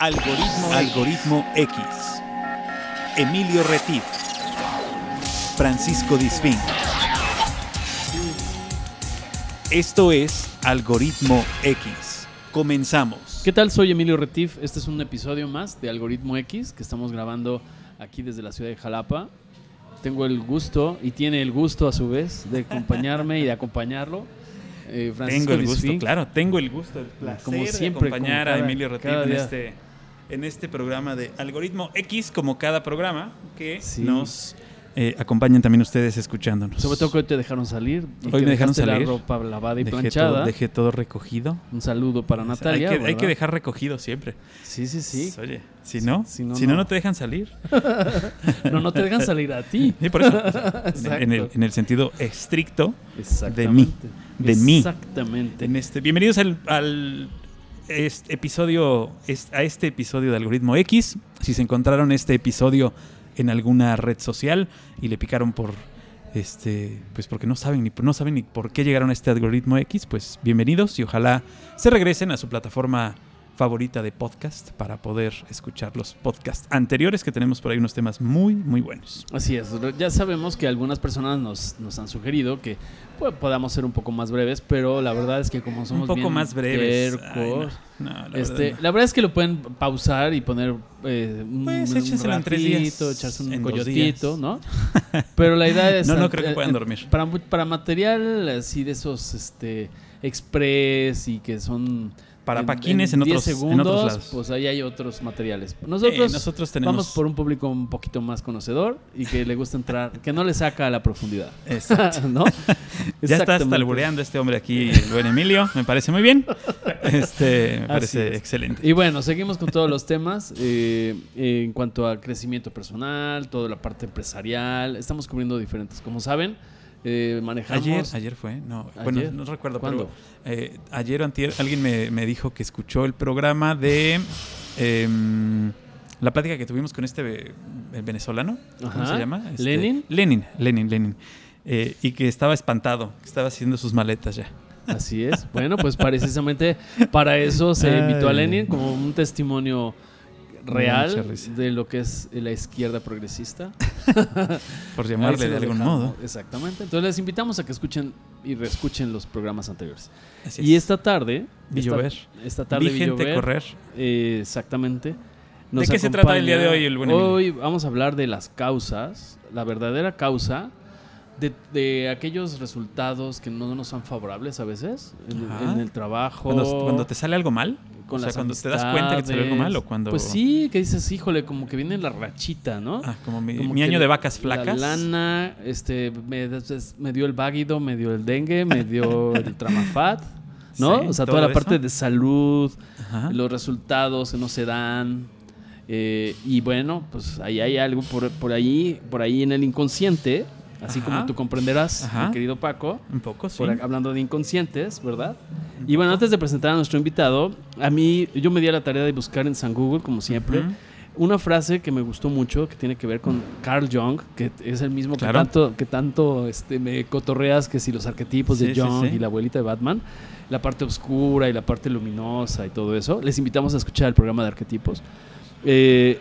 Algoritmo, Algoritmo X. Emilio Retif. Francisco Disfín. Esto es Algoritmo X. Comenzamos. ¿Qué tal? Soy Emilio Retif. Este es un episodio más de Algoritmo X que estamos grabando aquí desde la ciudad de Jalapa. Tengo el gusto y tiene el gusto a su vez de acompañarme y de acompañarlo. Eh, tengo el gusto, claro, tengo el gusto, el placer como siempre, de acompañar a Emilio Retif en este, en este programa de Algoritmo X, como cada programa que nos eh, acompañen también ustedes escuchándonos. Sobre todo que hoy te dejaron salir. hoy me dejaron salir. la ropa lavada y dejé planchada. Todo, dejé todo recogido. Un saludo para Natalia. Hay que, hay que, dejar recogido siempre. Sí, sí, sí. Pues, oye, si no, si no, si no, no, te dejan salir. no, no te dejan salir a ti. Sí, por eso. en, el, en, el, sentido estricto de mí. De mí. Exactamente. En este, bienvenidos al, al este episodio, a este episodio de Algoritmo X. Si se encontraron este episodio en alguna red social y le picaron por este pues porque no saben ni no saben ni por qué llegaron a este algoritmo X, pues bienvenidos y ojalá se regresen a su plataforma favorita de podcast para poder escuchar los podcasts anteriores que tenemos por ahí unos temas muy, muy buenos. Así es, ya sabemos que algunas personas nos, nos han sugerido que pues, podamos ser un poco más breves, pero la verdad es que como somos un poco más breves, la, este, verdad. la, verdad. es que lo pueden pausar y poner eh, un, pues, un ratito, echarse un coyotito, ¿no? Pero la idea es... no, no creo que puedan dormir. Para, para material así de esos este, express y que son para paquines en, otros, segundos, lados. Pues ahí hay otros materiales. Nosotros, nosotros tenemos... vamos por un público un poquito más conocedor y que le gusta entrar, que no le saca a la profundidad. Exacto. ¿No? ya está albureando este hombre aquí, el buen Emilio. Me parece muy bien. Este, me parece excelente. Y bueno, seguimos con todos los temas. Eh, en cuanto a crecimiento personal, toda la parte empresarial. Estamos cubriendo diferentes, como saben. Eh, manejamos. Ayer, ayer fue, no, bueno, no recuerdo, pero eh, ayer o antier alguien me, me, dijo que escuchó el programa de eh, la plática que tuvimos con este venezolano, ¿cómo se llama? Este, Lenin. Lenin, Lenin, Lenin. Eh, y que estaba espantado, que estaba haciendo sus maletas ya. Así es. Bueno, pues precisamente para eso se invitó a Lenin como un testimonio real de lo que es la izquierda progresista. Por llamarle de algún modo. Exactamente. Entonces les invitamos a que escuchen y reescuchen los programas anteriores. y esta tarde... Vi llover. Esta tarde vi, gente correr. Eh, exactamente. ¿De qué se trata el día de hoy el buen Hoy vamos a hablar de las causas, la verdadera causa de, de, aquellos resultados que no nos son favorables a veces en, el trabajo. Cuando, cuando, te sale algo mal o sea, cuando te das cuenta que te salió algo mal o cuando... Pues sí, que dices, híjole, como que viene la rachita, ¿no? Ah, como mi, año de vacas flacas. La lana, este, me, me dio el váguido, me dio el dengue, me dio el tramafat, ¿no? o sea, toda la parte de salud, los resultados que no se dan. Eh, y bueno, pues ahí hay algo por, por ahí, por ahí en el inconsciente Así como tú comprenderás, mi querido Paco. Un poco, sí. hablando de inconscientes, ¿verdad? y bueno, antes de presentar a nuestro invitado, a mí yo me di a la tarea de buscar en San Google, como siempre, una frase que me gustó mucho, que tiene que ver con Carl Jung, que es el mismo que tanto, que tanto este, me cotorreas que si los arquetipos de Jung y la abuelita de Batman, la parte oscura y la parte luminosa y todo eso. Les invitamos a escuchar el programa de arquetipos. Eh,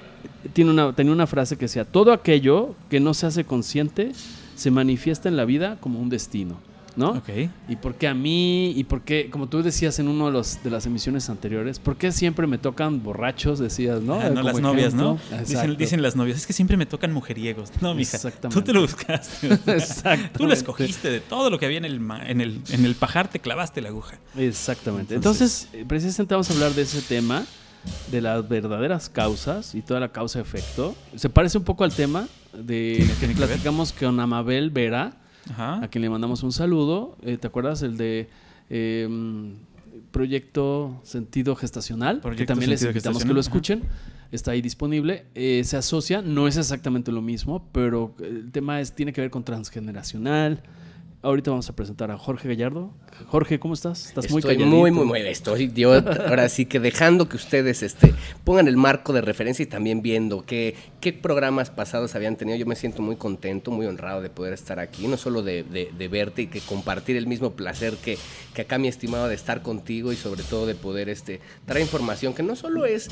tiene una, tenía una frase que decía, todo aquello que no se hace consciente se manifiesta en la vida como un destino. ¿no? Ok. ¿Y por qué a mí? ¿Y por qué, como tú decías en uno de, los, de las emisiones anteriores, por qué siempre me tocan borrachos? Decías, ¿no? Ah, no las novias, ¿no? Dicen, dicen, las novias, es que siempre me tocan mujeriegos. No, mija, tú te lo buscaste. Exacto. Tú lo escogiste de todo lo que había en el, en, el, en el pajar, te clavaste la aguja. Exactamente. Entonces, eh, precisamente vamos a hablar de ese tema de las verdaderas causas y toda la causa-efecto. Se parece un poco al tema de que platicamos con Amabel Vera, a quien le mandamos un saludo. Eh, ¿Te acuerdas el de em, Proyecto Sentido Gestacional? que también les invitamos que lo escuchen. Está ahí disponible. Eh, se asocia, no es exactamente lo mismo, pero el tema es, tiene que ver con transgeneracional. Ahorita vamos a presentar a Jorge Gallardo. Jorge, ¿cómo estás? Estás muy Estoy muy, muy, muy, estoy yo ahora sí que dejando que ustedes este, pongan el marco de referencia y también viendo qué, qué programas pasados habían tenido. Yo me siento muy contento, muy honrado de poder estar aquí, no solo de, de- de verte y que compartir el mismo placer que, que acá mi estimado de estar contigo y sobre todo de poder este, traer información que no solo es,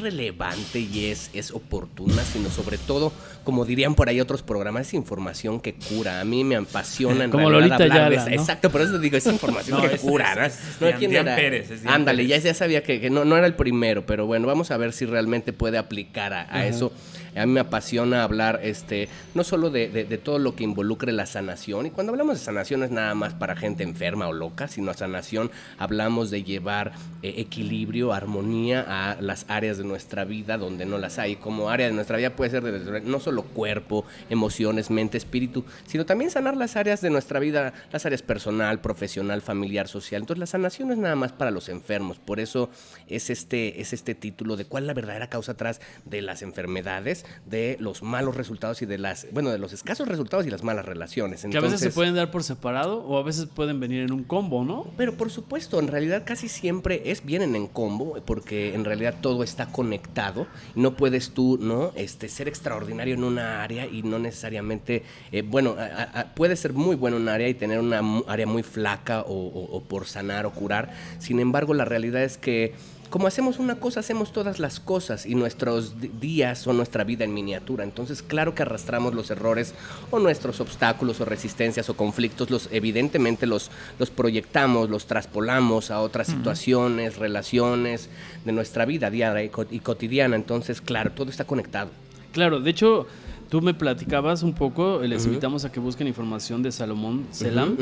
relevante y es, es oportuna, sino sobre todo, como dirían por ahí otros programas, es información que cura. A mí me apasiona en Como realidad Lolita hablar de Ayala, esa- ¿no? Exacto, por eso digo, es información No, que es- cura, es- ¿no? es- es No, Dian- ¿quién Dian era? Pérez, es Dian Ándale, ya, ya sabía que, que no, no era el primero, pero bueno, vamos a ver si realmente puede aplicar a, a eso. A mí me apasiona hablar este, no solo de, todo lo que involucre la sanación, y cuando hablamos de sanación no es nada más para gente enferma o loca, sino sanación hablamos de llevar eh, equilibrio, armonía a las áreas de nuestra vida donde no las hay. Como área de nuestra vida puede ser de- no solo cuerpo, emociones, mente, espíritu, sino también sanar las áreas de nuestra vida, las áreas personal, profesional, familiar, social. Entonces la sanación es nada más para los enfermos, por eso es este, es este título de cuál es la verdadera causa atrás de las enfermedades, de los malos resultados y de las, bueno, de los escasos resultados y las malas relaciones. Que a veces se pueden dar por separado o a veces pueden venir en un combo, ¿no? pero por supuesto, en realidad casi siempre es vienen en combo, porque en realidad todo está conectado. No puedes tú, ¿no? Este, ser extraordinario en una área y no necesariamente, eh, bueno, a- a- a- puedes ser muy bueno en un área y tener una área muy flaca o, o- o por sanar o curar. Sin embargo, la realidad es que como hacemos una cosa, hacemos todas las cosas y nuestros días son nuestra vida en miniatura. Entonces, claro que arrastramos los errores o nuestros obstáculos o resistencias o conflictos, los evidentemente los, los proyectamos, los traspolamos a otras situaciones, relaciones de nuestra vida diaria y, co- y cotidiana. Entonces, claro, todo está conectado. Claro, de hecho, tú me platicabas un poco, les invitamos a que busquen información de Salomón Selam.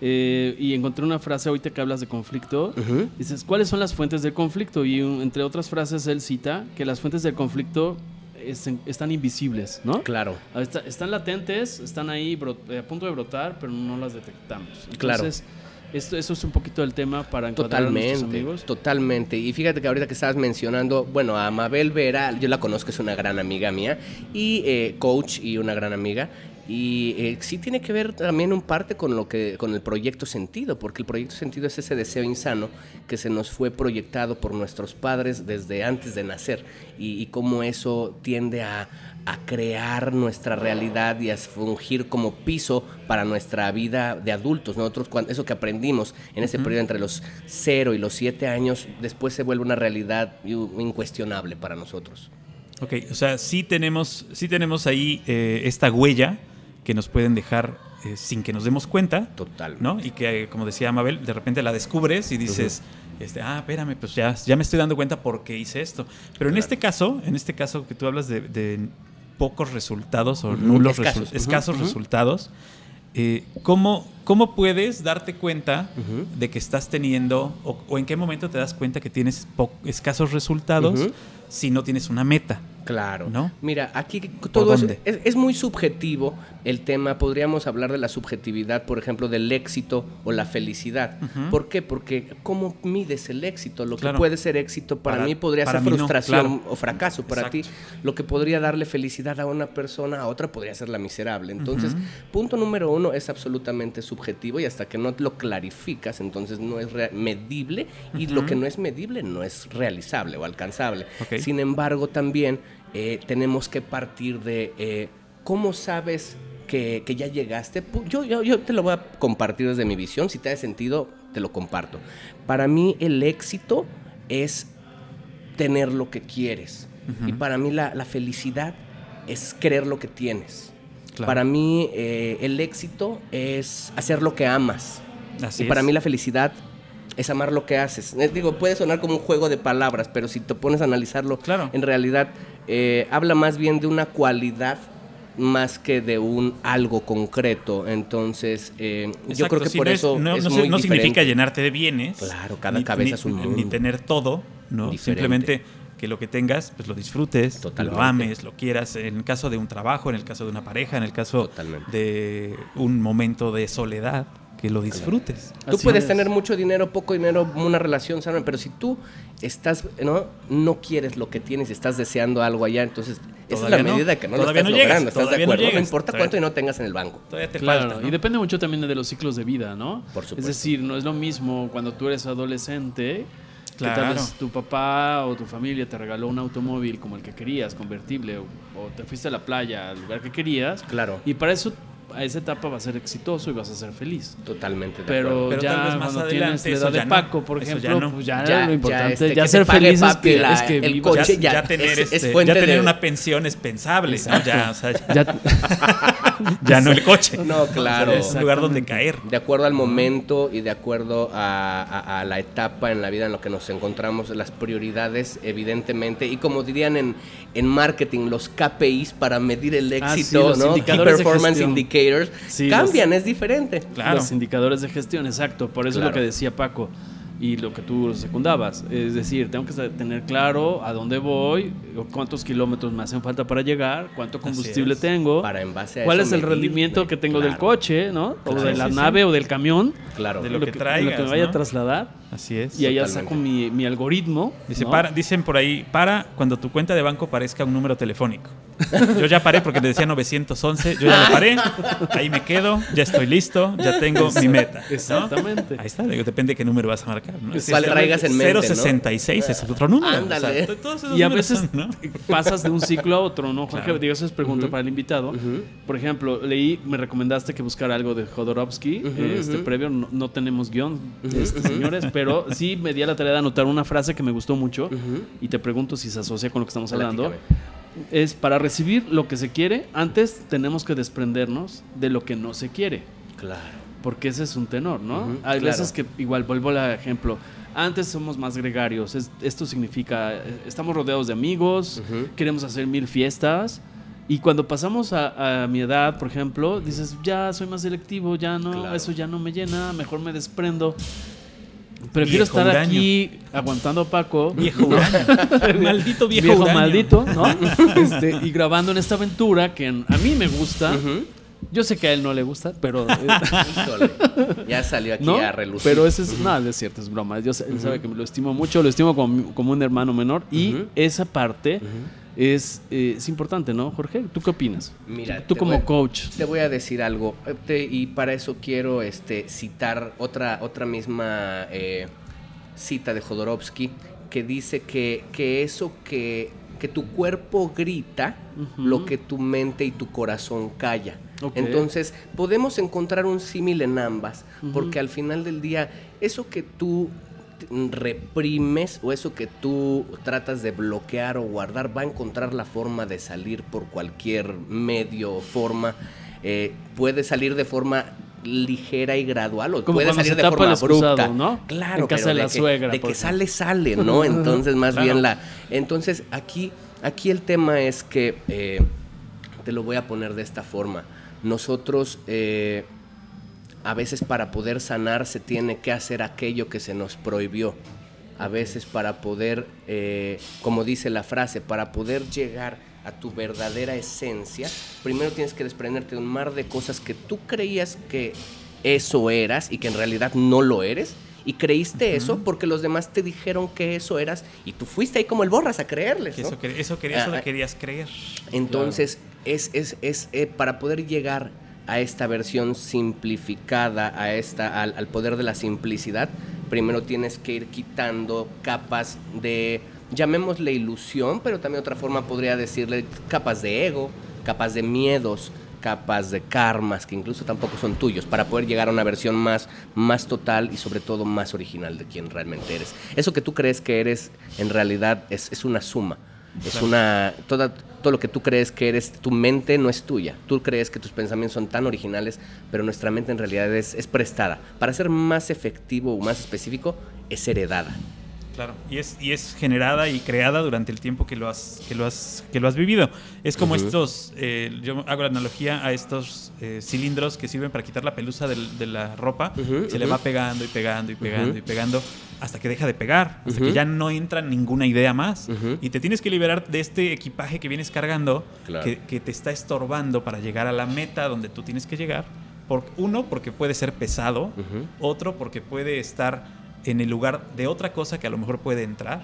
Eh, y encontré una frase ahorita que hablas de conflicto. Dices, ¿cuáles son las fuentes del conflicto? Y entre otras frases él cita que las fuentes del conflicto es- están invisibles, ¿no? Claro. Está- están latentes, están ahí eh, a punto de brotar, pero no las detectamos. Claro. Esto, eso es un poquito el tema para encontrar a nuestros Totalmente, amigos. totalmente. Y fíjate que ahorita que estabas mencionando, bueno, a Mabel Vera, yo la conozco, es una gran amiga mía, y eh, coach y una gran amiga. Y eh, sí tiene que ver también un parte con lo que con el proyecto sentido, porque el proyecto sentido es ese deseo insano que se nos fue proyectado por nuestros padres desde antes de nacer y, y cómo eso tiende a, a crear nuestra realidad y a fungir como piso para nuestra vida de adultos. Nosotros, eso que aprendimos en ese periodo entre los 0 y los 7 años, después se vuelve una realidad in- incuestionable para nosotros. Ok, o sea, sí tenemos, sí tenemos ahí eh, esta huella que nos pueden dejar eh, sin que nos demos cuenta, Total. ¿no? Y que, como decía Mabel, de repente la descubres y dices, este, ah, espérame, pues ya, ya me estoy dando cuenta por qué hice esto. Pero en este caso, en este caso que tú hablas de, de pocos resultados o nulos escasos, resu- escasos resultados, eh, ¿cómo, ¿cómo puedes darte cuenta de que estás teniendo, o, o en qué momento te das cuenta que tienes escasos resultados si no tienes una meta? Claro. ¿No? Mira, aquí todo es, es, es muy subjetivo el tema. Podríamos hablar de la subjetividad, por ejemplo, del éxito o la felicidad. ¿Por qué? Porque ¿cómo mides el éxito? Lo Claro. que puede ser éxito para, Para- mí podría para ser mí no, frustración claro. o fracaso para Exacto. ti. Lo que podría darle felicidad a una persona, a otra podría ser la miserable. Entonces, punto número uno es absolutamente subjetivo y hasta que no lo clarificas, entonces no es medible y lo que no es medible no es realizable o alcanzable. Sin embargo, también eh, tenemos que partir de eh, cómo sabes que, que ya llegaste. Yo, yo, yo te lo voy a compartir desde mi visión. Si te hace sentido, te lo comparto. Para mí, el éxito es tener lo que quieres. Y para mí, la, la felicidad es querer lo que tienes. Claro. Para mí, eh, el éxito es hacer lo que amas. Así y para es. mí la felicidad es amar lo que haces. Eh, Digo, puede sonar como un juego de palabras, pero si te pones a analizarlo, Claro. en realidad eh, habla más bien de una cualidad más que de un algo concreto. Entonces, eh, yo creo que sí, por no eso es- no, es no, muy no significa llenarte de bienes. Claro, cada ni- cabeza ni- es un Ni tener todo, ¿no? Diferente. Simplemente que lo que tengas, pues lo disfrutes, Totalmente. lo ames, lo quieras. En el caso de un trabajo, en el caso de una pareja, en el caso Totalmente. de un momento de soledad que lo disfrutes. Tú Así puedes es. tener mucho dinero, poco dinero, una relación sana, pero si tú estás, ¿no? No quieres lo que tienes y estás deseando algo allá, entonces esa es la no. medida que no lo estás no llegas, logrando, ¿estás de no acuerdo? No, llegas. importa Todavía- cuánto dinero tengas en el banco. Todavía te Claro, falta. ¿no? y depende mucho también de los ciclos de vida, ¿no? Por supuesto. Es decir, no es lo mismo cuando tú eres adolescente, que tal vez tu papá o tu familia te regaló un automóvil como el que querías, convertible, o, o te fuiste a la playa, al lugar que querías, Claro, y para eso, a esa etapa vas a ser exitoso y vas a ser feliz. totalmente de Pero, acuerdo. Pero ya tal vez más cuando adelante tienes la eso edad de ya no. Paco, por ejemplo, ya no. pues ya, Ya- lo ya, importante, este, ya que ser feliz es papi que, la- es que el vivas. ya, coche ya ya tener, es- es este, fuente ya tener de- una pensión es pensable. Ya, o sea, ya, no el coche. No, claro. Es un lugar donde caer. De acuerdo al momento y de acuerdo a, a- a la etapa en la vida en la que nos encontramos, las prioridades, evidentemente, y como dirían en, en marketing, los KPIs para medir el Ah, sí, éxito, los ¿no? Key Performance gestión. Indicators, Sí, cambian, es diferente. Claro. Los indicadores de gestión, exacto. Por eso es lo que decía Paco y lo que tú secundabas. Es decir, tengo que tener claro a dónde voy, cuántos kilómetros me hacen falta para llegar, cuánto combustible tengo, Para en base a cuál eso es el rendimiento que tengo del coche, ¿no? O de la sí, sí. nave o del camión. Claro. De lo lo que de traigas, lo que me vaya ¿no? a trasladar. Así es. Y allá Totalmente. saco mi, mi algoritmo. Dice, ¿no? para, dicen por ahí, para cuando tu cuenta de banco parezca un número telefónico. Yo ya paré porque te decía 911, yo ya lo paré, ahí me quedo, ya estoy listo, ya tengo mi meta. ¿no? Exactamente. Ahí está, digo, depende de qué número vas a marcar. ¿No? ¿Cuál traigas en mente, ¿no? 066 es otro número. Ándale. to- todos esos Y a veces son, ¿no? pasas de un ciclo a otro, ¿no, Jorge? Claro. Digo, eso es pregunta para el invitado. Por ejemplo, leí, me recomendaste que buscara algo de Jodorowsky, Ujú, este previo, no, no tenemos guion, este, señores, pero sí me di a la tarea de anotar una frase que me gustó mucho y te pregunto si se asocia con lo que estamos hablando. Platícame. Es para recibir lo que se quiere, antes tenemos que desprendernos de lo que no se quiere. Claro. Porque ese es un tenor, ¿no? Ujú, Hay claro. veces que, igual, vuelvo al ejemplo. Antes somos más gregarios. Es- esto significa, estamos rodeados de amigos, Ujú. queremos hacer mil fiestas. Y cuando pasamos a, a mi edad, por ejemplo, dices, ya soy más selectivo, ya no, Claro. eso ya no me llena, mejor me desprendo. Prefiero Viejo estar huraño. aquí aguantando a Paco. Viejo huraño. Maldito viejo, viejo maldito, ¿no? Este, y grabando en esta aventura que a mí me gusta. Yo sé que a él no le gusta, pero... eh, Híjole, ya salió aquí ¿no? a relucir. Pero ese es, no, es cierto, es broma. Yo él sabe que me lo estimo mucho, lo estimo como, como un hermano menor. Y esa parte es, eh, es importante, ¿no, Jorge? ¿Tú qué opinas? Mira, tú como voy- coach. Te voy a decir algo eh, te- y para eso quiero este, citar otra, otra misma eh, cita de Jodorowsky que dice que, que eso que, que tu cuerpo grita, lo que tu mente y tu corazón calla. Entonces, podemos encontrar un símil en ambas, porque al final del día, eso que tú t- reprimes o eso que tú tratas de bloquear o guardar va a encontrar la forma de salir por cualquier medio o forma. Eh, puede salir de forma ligera y gradual o Como puede salir de forma abrupta. ¿no? Claro, En casa de la que, suegra, de que sale sale, ¿no? Entonces más Claro. bien la entonces aquí aquí el tema es que eh, te lo voy a poner de esta forma. Nosotros eh, a veces para poder sanar se tiene que hacer aquello que se nos prohibió. A veces para poder, eh, como dice la frase, para poder llegar a tu verdadera esencia, primero tienes que desprenderte de un mar de cosas que tú creías que eso eras y que en realidad no lo eres. Y creíste eso porque los demás te dijeron que eso eras y tú fuiste ahí como el borras a creerles. Eso, que- eso, eso Ah, le querías creer. Entonces, es, es, es eh, para poder llegar a esta versión simplificada, a esta, al, al poder de la simplicidad, primero tienes que ir quitando capas de, llamémosle ilusión, pero también otra forma podría decirle capas de ego, capas de miedos, capas de karmas, que incluso tampoco son tuyos, para poder llegar a una versión más, más total y sobre todo más original de quien realmente eres. Eso que tú crees que eres, en realidad es, es una suma. Es Claro. una. Toda, todo lo que tú crees que eres, tu mente no es tuya. Tú crees que tus pensamientos son tan originales, pero nuestra mente en realidad es, es prestada. Para ser más efectivo o más específico, es heredada. Claro, y es, y es generada y creada durante el tiempo que lo has, que lo has, que lo has vivido. Es como estos, eh, yo hago la analogía a estos eh, cilindros que sirven para quitar la pelusa del- de la ropa. Se le va pegando y pegando y pegando y pegando hasta que deja de pegar, hasta que ya no entra ninguna idea más. Y te tienes que liberar de este equipaje que vienes cargando, Claro. que, que te está estorbando para llegar a la meta donde tú tienes que llegar. Por, uno, porque puede ser pesado. Otro, porque puede estar en el lugar de otra cosa que a lo mejor puede entrar.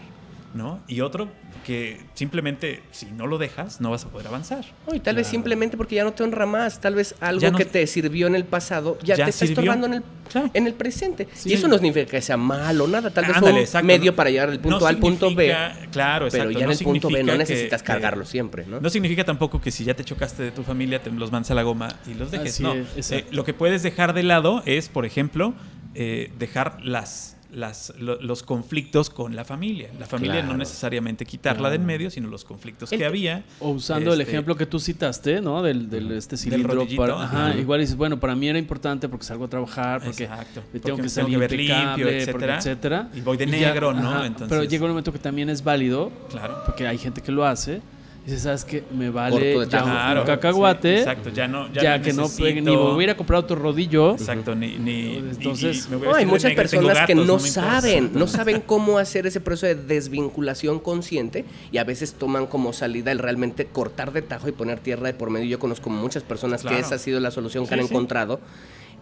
¿no? Y otro, que simplemente si no lo dejas, no vas a poder avanzar. No, y tal vez simplemente porque ya no te honra más, tal vez algo no- que te sirvió en el pasado ya, Ya te está sirvió. estorbando en el, Claro. en el presente. Sí. Y eso no significa que sea malo, nada, tal vez Ándale, fue un exacto, medio ¿no? para llegar del punto No A al punto B. Claro, exacto. Pero ya en el punto B no que- necesitas que- cargarlo siempre, ¿no? No significa tampoco que si ya te chocaste de tu familia te los mandes a la goma y los dejes. Así no. es. Eh, lo que puedes dejar de lado es, por ejemplo, eh, dejar las, las, lo- los conflictos con la familia. La familia Claro. no necesariamente quitarla de en medio, sino los conflictos El- que había. O usando el Este, ejemplo que tú citaste, ¿no? Del, del este Del cilindro. rodillito, para- ajá, ajá. igual dices, bueno, para mí era importante porque salgo a trabajar, porque Exacto. Porque tengo que salir ver impecable, porque etcétera. etcétera. Y voy de ya- negro, ¿no? ajá, Entonces, Pero llega un momento que también es válido, Claro. porque hay gente que lo hace. Dices, ¿sabes qué? Me vale ya un- Claro, un cacahuate. sí, exacto, ya no. Ya, Ya, no que no pegue, ni me voy a ir a comprar otro rodillo. Exacto, ni. ni Entonces- voy a No, hay muchas negro, personas que no, saben, no saben cómo hacer ese proceso de desvinculación consciente y a veces toman como salida el realmente cortar de tajo y poner tierra de por medio. Yo conozco muchas personas que esa ha sido la solución que Sí, han sí. encontrado.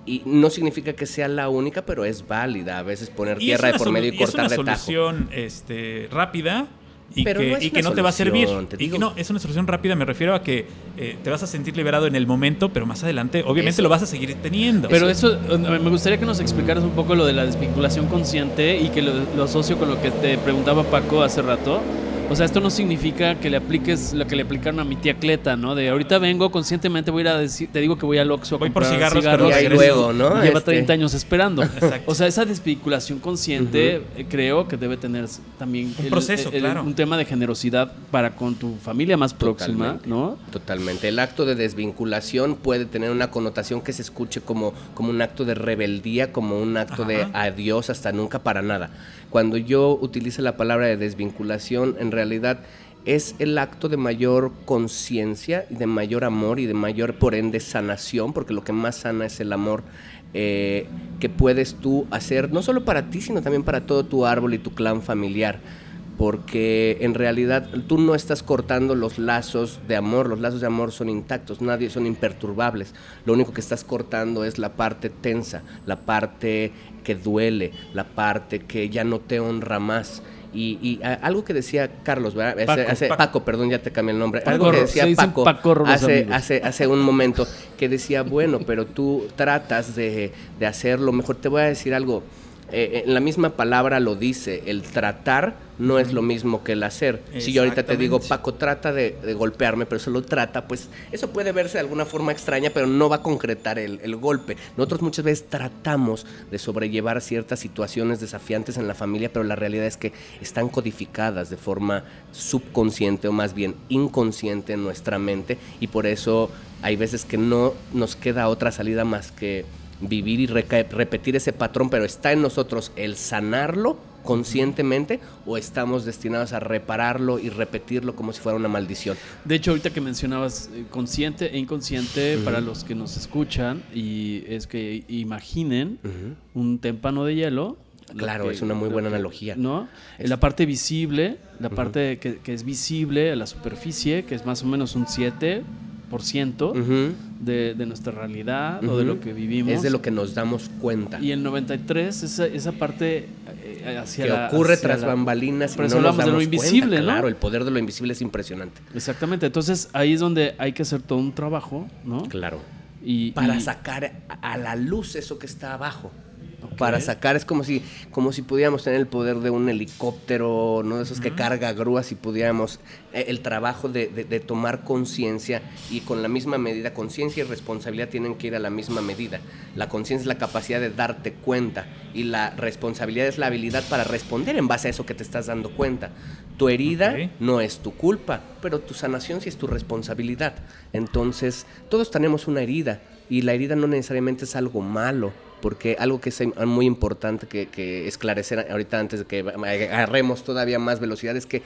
Y no significa que sea la única, pero es válida a veces poner tierra de por medio y y es cortar una de tajo. solución este, rápida y Pero que, no y que no te va a servir. te Y que no, es una solución rápida, me refiero a que eh, te vas a sentir liberado en el momento, pero más adelante obviamente Eso. lo vas a seguir teniendo. Pero eso, me gustaría que nos explicaras un poco lo de la desvinculación consciente y que lo, lo asocio con lo que te preguntaba Paco hace rato. O sea, esto no significa que le apliques lo que le aplicaron a mi tía Cleta, ¿no? De ahorita vengo, conscientemente voy a ir a decir, te digo que voy al Oxxo a Voy por comprar cigarros, pero Y luego, ¿no? Lleva Este, 30 años esperando. Exacto. O sea, esa desvinculación consciente eh, creo que debe tener también Un proceso, claro. un tema de generosidad para con tu familia más próxima, Totalmente. ¿no? Totalmente. El acto de desvinculación puede tener una connotación que se escuche como, como un acto de rebeldía, como un acto de adiós hasta nunca para nada. Cuando yo utilizo la palabra de desvinculación, en realidad es el acto de mayor conciencia y de mayor amor y de mayor, por ende, sanación, porque lo que más sana es el amor eh, que puedes tú hacer, no solo para ti, sino también para todo tu árbol y tu clan familiar porque en realidad tú no estás cortando los lazos de amor, los lazos de amor son intactos, nadie son imperturbables. Lo único que estás cortando es la parte tensa, la parte que duele, la parte que ya no te honra más. Y, y, a- algo que decía Carlos, ¿verdad? Paco, hace- Paco. Paco, perdón, ya te cambié el nombre. Paco algo que decía Paco, hace, hace, hace un momento, que decía, bueno, pero tú tratas de, de hacerlo mejor. Te voy a decir algo. Eh, en la misma palabra lo dice, el tratar no es lo mismo que el hacer. Si yo ahorita te digo. Paco, trata de, de golpearme, pero solo trata, pues eso puede verse de alguna forma extraña, pero no va a concretar el, el golpe. Nosotros muchas veces tratamos de sobrellevar ciertas situaciones desafiantes en la familia, pero la realidad es que están codificadas de forma subconsciente o más bien inconsciente en nuestra mente y por eso hay veces que no nos queda otra salida más que vivir y repetir ese patrón, pero está en nosotros el sanarlo conscientemente o estamos destinados a repararlo y repetirlo como si fuera una maldición. De hecho, ahorita que mencionabas eh, consciente e inconsciente para los que nos escuchan, y es que imaginen un témpano de hielo. lo Claro, que- es una muy buena que- analogía. ¿No? Es- La parte visible, la parte que, que es visible a la superficie, que es más o menos un 7% Ujú. de, de nuestra realidad o de lo que vivimos. Es de lo que nos damos cuenta. Y el 93, esa, esa parte eh, hacia que la- ocurre hacia tras la- bambalinas y Por no nos hablamos de lo damos invisible, cuenta. ¿no? Claro, el poder de lo invisible es impresionante. Exactamente. Entonces ahí es donde hay que hacer todo un trabajo, ¿no? Claro. Y, Para y- sacar a la luz eso que está abajo. Para sacar, es como si, como si pudiéramos tener el poder de un helicóptero, ¿no? De esos que carga grúas y pudiéramos eh, el trabajo de, de- de tomar conciencia y con la misma medida, conciencia y responsabilidad tienen que ir a la misma medida. La conciencia es la capacidad de darte cuenta y la responsabilidad es la habilidad para responder en base a eso que te estás dando cuenta. Tu herida no es tu culpa, pero tu sanación sí es tu responsabilidad. Entonces, todos tenemos una herida y la herida no necesariamente es algo malo, porque algo que es muy importante que, que esclarecer ahorita antes de que agarremos todavía más velocidad es que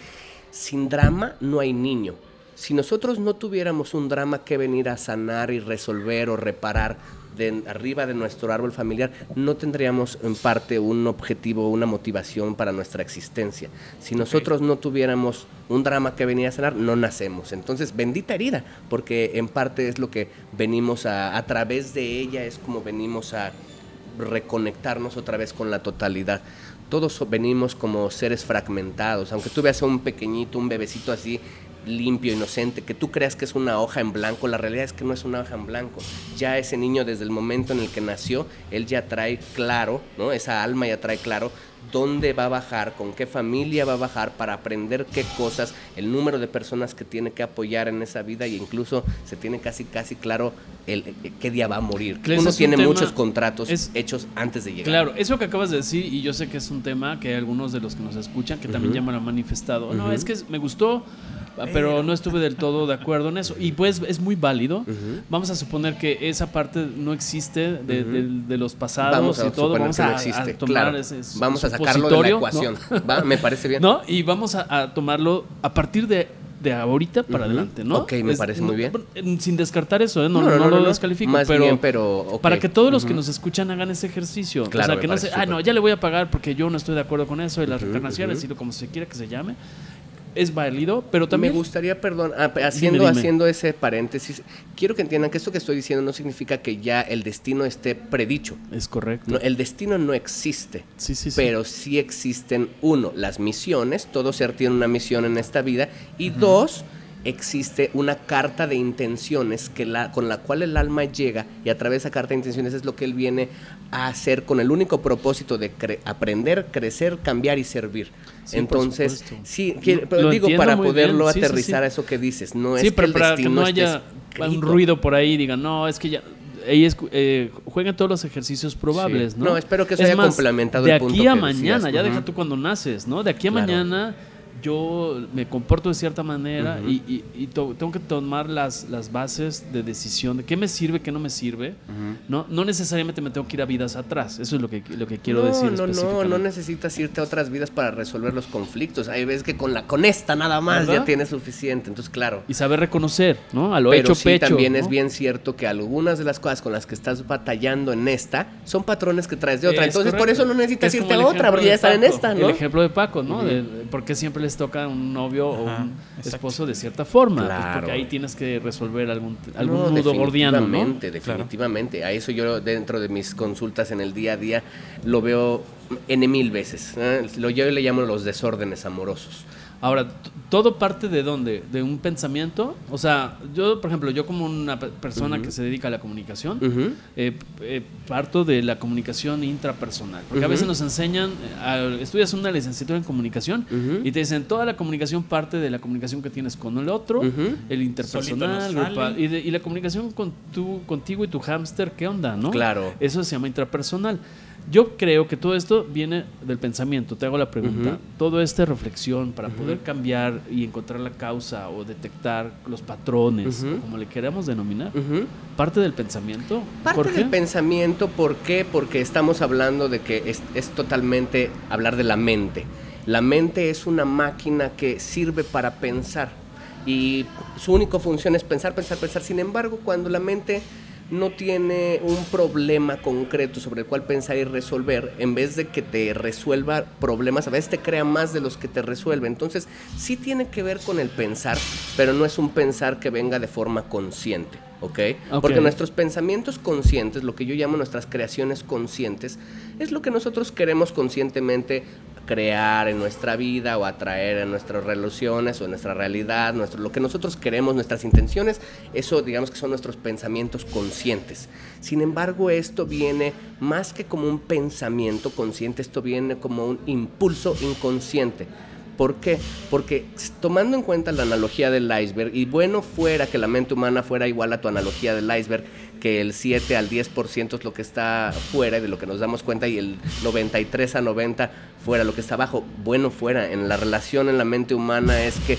sin drama no hay niño. Si nosotros no tuviéramos un drama que venir a sanar y resolver o reparar de arriba de nuestro árbol familiar, no tendríamos en parte un objetivo, una motivación para nuestra existencia. Si nosotros no tuviéramos un drama que venía a sanar, no nacemos. Entonces, bendita herida, porque en parte es lo que venimos a, a través de ella es como venimos a reconectarnos otra vez con la totalidad. Todos venimos como seres fragmentados, aunque tú veas a un pequeñito, un bebecito así limpio, inocente, que tú creas que es una hoja en blanco, la realidad es que no es una hoja en blanco. Ya ese niño desde el momento en el que nació, él ya trae claro, ¿no? Esa alma ya trae claro dónde va a bajar, con qué familia va a bajar para aprender qué cosas, el número de personas que tiene que apoyar en esa vida y incluso se tiene casi casi claro el, eh, qué día va a morir. Uno tiene muchos contratos hechos antes de llegar. Claro, eso que acabas de decir y yo sé que es un tema que algunos de los que nos escuchan que también ya me lo han manifestado. No, es que me gustó Ah, pero no estuve del todo de acuerdo en eso. Y pues es muy válido. Vamos a suponer que esa parte no existe de, los pasados y todo. Vamos a, tomar Vamos a sacarlo de la ecuación. Me parece bien. ¿No? Y vamos a, tomarlo a partir de de ahorita para adelante, ¿no? Ok, me parece muy bien. Sin descartar eso, ¿eh? no, no, lo descalifico, pero, para que todos los que nos escuchan hagan ese ejercicio. Claro, o sea, que no se, ah, no, ya le voy a pagar porque yo no estoy de acuerdo con eso de las reencarnaciones, y como se quiera que se llame es válido, pero también... Me gustaría, perdón, haciendo, haciendo ese paréntesis, quiero que entiendan que esto que estoy diciendo no significa que ya el destino esté predicho. Es correcto. el destino no existe. Sí, sí, sí. Pero sí existen, uno, las misiones, todo ser tiene una misión en esta vida, y dos, existe una carta de intenciones que la, con la cual el alma llega y a través de esa carta de intenciones es lo que él viene a hacer con el único propósito de aprender, crecer, cambiar y servir. Entonces, sí, pero digo para poderlo aterrizar a eso que dices, no es que el para que no haya un ruido por ahí, digan, no, es que ya ellos eh, juegan todos los ejercicios probables, ¿no? No, espero que eso haya complementado de el punto aquí a mañana, ya deja tú cuando naces, ¿no? De aquí a mañana yo me comporto de cierta manera y, tengo que tomar las, las bases de decisión de qué me sirve, qué no me sirve. no, no necesariamente me tengo que ir a vidas atrás. Eso es lo que, lo que quiero decir. No, no, no necesitas irte a otras vidas para resolver los conflictos. Hay veces que con la con esta nada más ya tienes suficiente. Entonces, claro. Y saber reconocer, ¿no? A lo Pero hecho sí, también es bien cierto que algunas de las cosas con las que estás batallando en esta son patrones que traes de otra. Entonces, por eso no necesitas irte a otra, porque ya están en esta, ¿no? El ejemplo de Paco, ¿no? porque siempre les toca un novio o un esposo de cierta forma. Pues, porque ahí tienes que resolver algún, algún nudo gordiano. Definitivamente, definitivamente. A eso yo dentro de mis consultas en el día a día lo veo en mil veces. ¿eh? Lo, yo le llamo los desórdenes amorosos. Ahora, ¿todo parte de dónde? ¿De un pensamiento? O sea, yo, por ejemplo, yo como una persona que se dedica a la comunicación, eh, eh, parto de la comunicación intrapersonal. Porque a veces nos enseñan, eh, estudias una licenciatura en comunicación y te dicen, toda la comunicación parte de la comunicación que tienes con el otro, el interpersonal, y, y, la comunicación con tu, contigo y tu hámster, ¿qué onda, no? Claro. Eso se llama intrapersonal. Yo creo que todo esto viene del pensamiento. Te hago la pregunta. Todo esta reflexión para poder cambiar y encontrar la causa o detectar los patrones, como le queramos denominar, parte del pensamiento. Parte del pensamiento, ¿por qué? Porque estamos hablando de que es, es totalmente hablar de la mente. La mente es una máquina que sirve para pensar y su única función es pensar, pensar, pensar. Sin embargo, cuando la mente no tiene un problema concreto sobre el cual pensar y resolver, en vez de que te resuelva problemas, a veces te crea más de los que te resuelve. Entonces, sí tiene que ver con el pensar, pero no es un pensar que venga de forma consciente. ¿ok? Porque nuestros pensamientos conscientes, lo que yo llamo nuestras creaciones conscientes, es lo que nosotros queremos conscientemente crear en nuestra vida o atraer en nuestras relaciones o en nuestra realidad, nuestro, lo que nosotros queremos, nuestras intenciones, eso digamos que son nuestros pensamientos conscientes. Sin embargo, esto viene más que como un pensamiento consciente, esto viene como un impulso inconsciente. ¿Por qué? Porque tomando en cuenta la analogía del iceberg, y bueno fuera que la mente humana fuera igual a tu analogía del iceberg, que el 7 al 10% es lo que está fuera de lo que nos damos cuenta y el 93 a 90 fuera lo que está abajo, bueno fuera. En la relación en la mente humana es que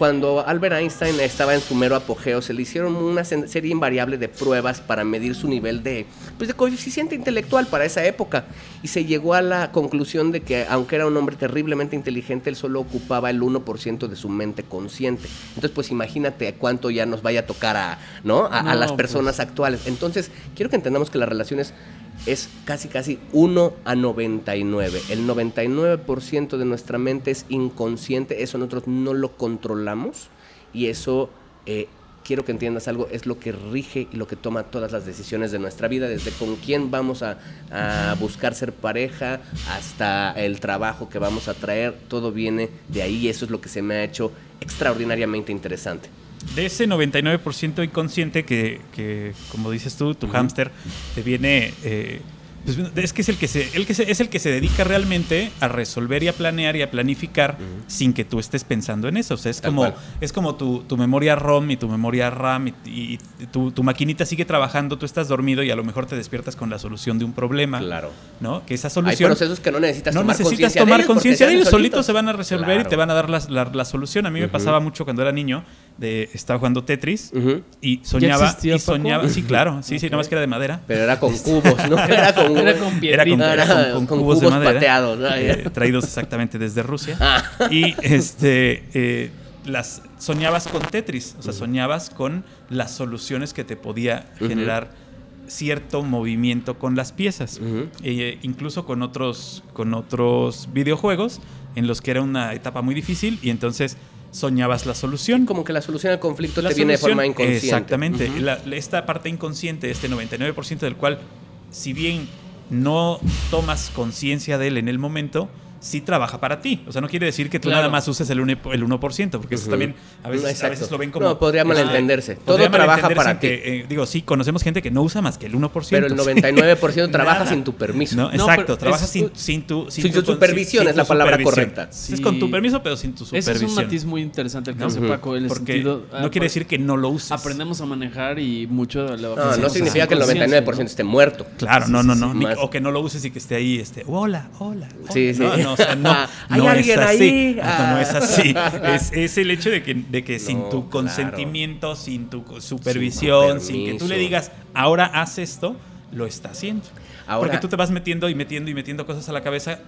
cuando Albert Einstein estaba en su mero apogeo, se le hicieron una serie invariable de pruebas para medir su nivel de, pues, de coeficiente intelectual para esa época. Y se llegó a la conclusión de que, aunque era un hombre terriblemente inteligente, él solo ocupaba el 1% de su mente consciente. Entonces, pues imagínate cuánto ya nos vaya a tocar a, ¿no? a, las pues. personas actuales. Entonces, quiero que entendamos que las relaciones es casi casi 1 a 99. El 99% de nuestra mente es inconsciente, eso nosotros no lo controlamos y eso, eh, quiero que entiendas algo, es lo que rige y lo que toma todas las decisiones de nuestra vida, desde con quién vamos a, a buscar ser pareja hasta el trabajo que vamos a traer, todo viene de ahí y eso es lo que se me ha hecho extraordinariamente interesante de ese 99% inconsciente que, que, como dices tú, tu hámster te viene eh, pues, es que es el que se, el que es el que se dedica realmente a resolver y a planear y a planificar sin que tú estés pensando en eso. O sea, es como, es como tu, memoria ROM y tu memoria RAM y, tu, maquinita sigue trabajando, tú estás dormido y a lo mejor te despiertas con la solución de un problema. Claro. ¿No? Que esa solución. Hay procesos que no necesitas no tomar necesitas tomar conciencia de ellos, solitos se van a resolver y te van a dar la, solución. A mí me pasaba mucho cuando era niño, de, estaba jugando Tetris y soñaba. y soñaba, sí, claro, sí, sí, nada más que era de madera. Pero era con cubos, ¿no? Era con era con, era con, cubos, de madera, eh, traídos exactamente desde Rusia. Ah. Y este, eh, las soñabas con Tetris, o sea, soñabas con las soluciones que te podía generar cierto movimiento con las piezas, eh, incluso con otros, con otros videojuegos en los que era una etapa muy difícil y entonces soñabas la solución. Como que la solución al conflicto te viene de forma inconsciente. Exactamente. esta parte inconsciente, este 99% del cual, si bien no tomas conciencia de él en el momento, sí trabaja para ti. O sea, no quiere decir que tú nada más uses el 1%, el 1% porque eso también a veces, a veces, lo ven como... No, podría malentenderse. Todo trabaja para ti. Eh, digo, sí, conocemos gente que no usa más que el 1%. Pero el 99% trabaja sin tu permiso. No, exacto, trabaja sin, sin, tu... Sin, tu, supervisión es la palabra correcta. Es con tu permiso, pero sin tu supervisión. Ese es un matiz muy interesante el que hace Paco. En porque sentido, no ah, quiere decir que no lo uses. Aprendemos a manejar y mucho... No, no significa que el 99% esté muerto. Claro, no, no, no. O que no lo uses y que esté ahí, este, hola, hola. Sí, sí. No, o sea, no ¿Hay alguien es así. ahí? No, es así. Es, el hecho de que, de que sin tu consentimiento, sin tu supervisión, sin, que tú le digas, ahora haz esto, lo está haciendo. Porque tú te vas metiendo y metiendo y metiendo cosas a la cabeza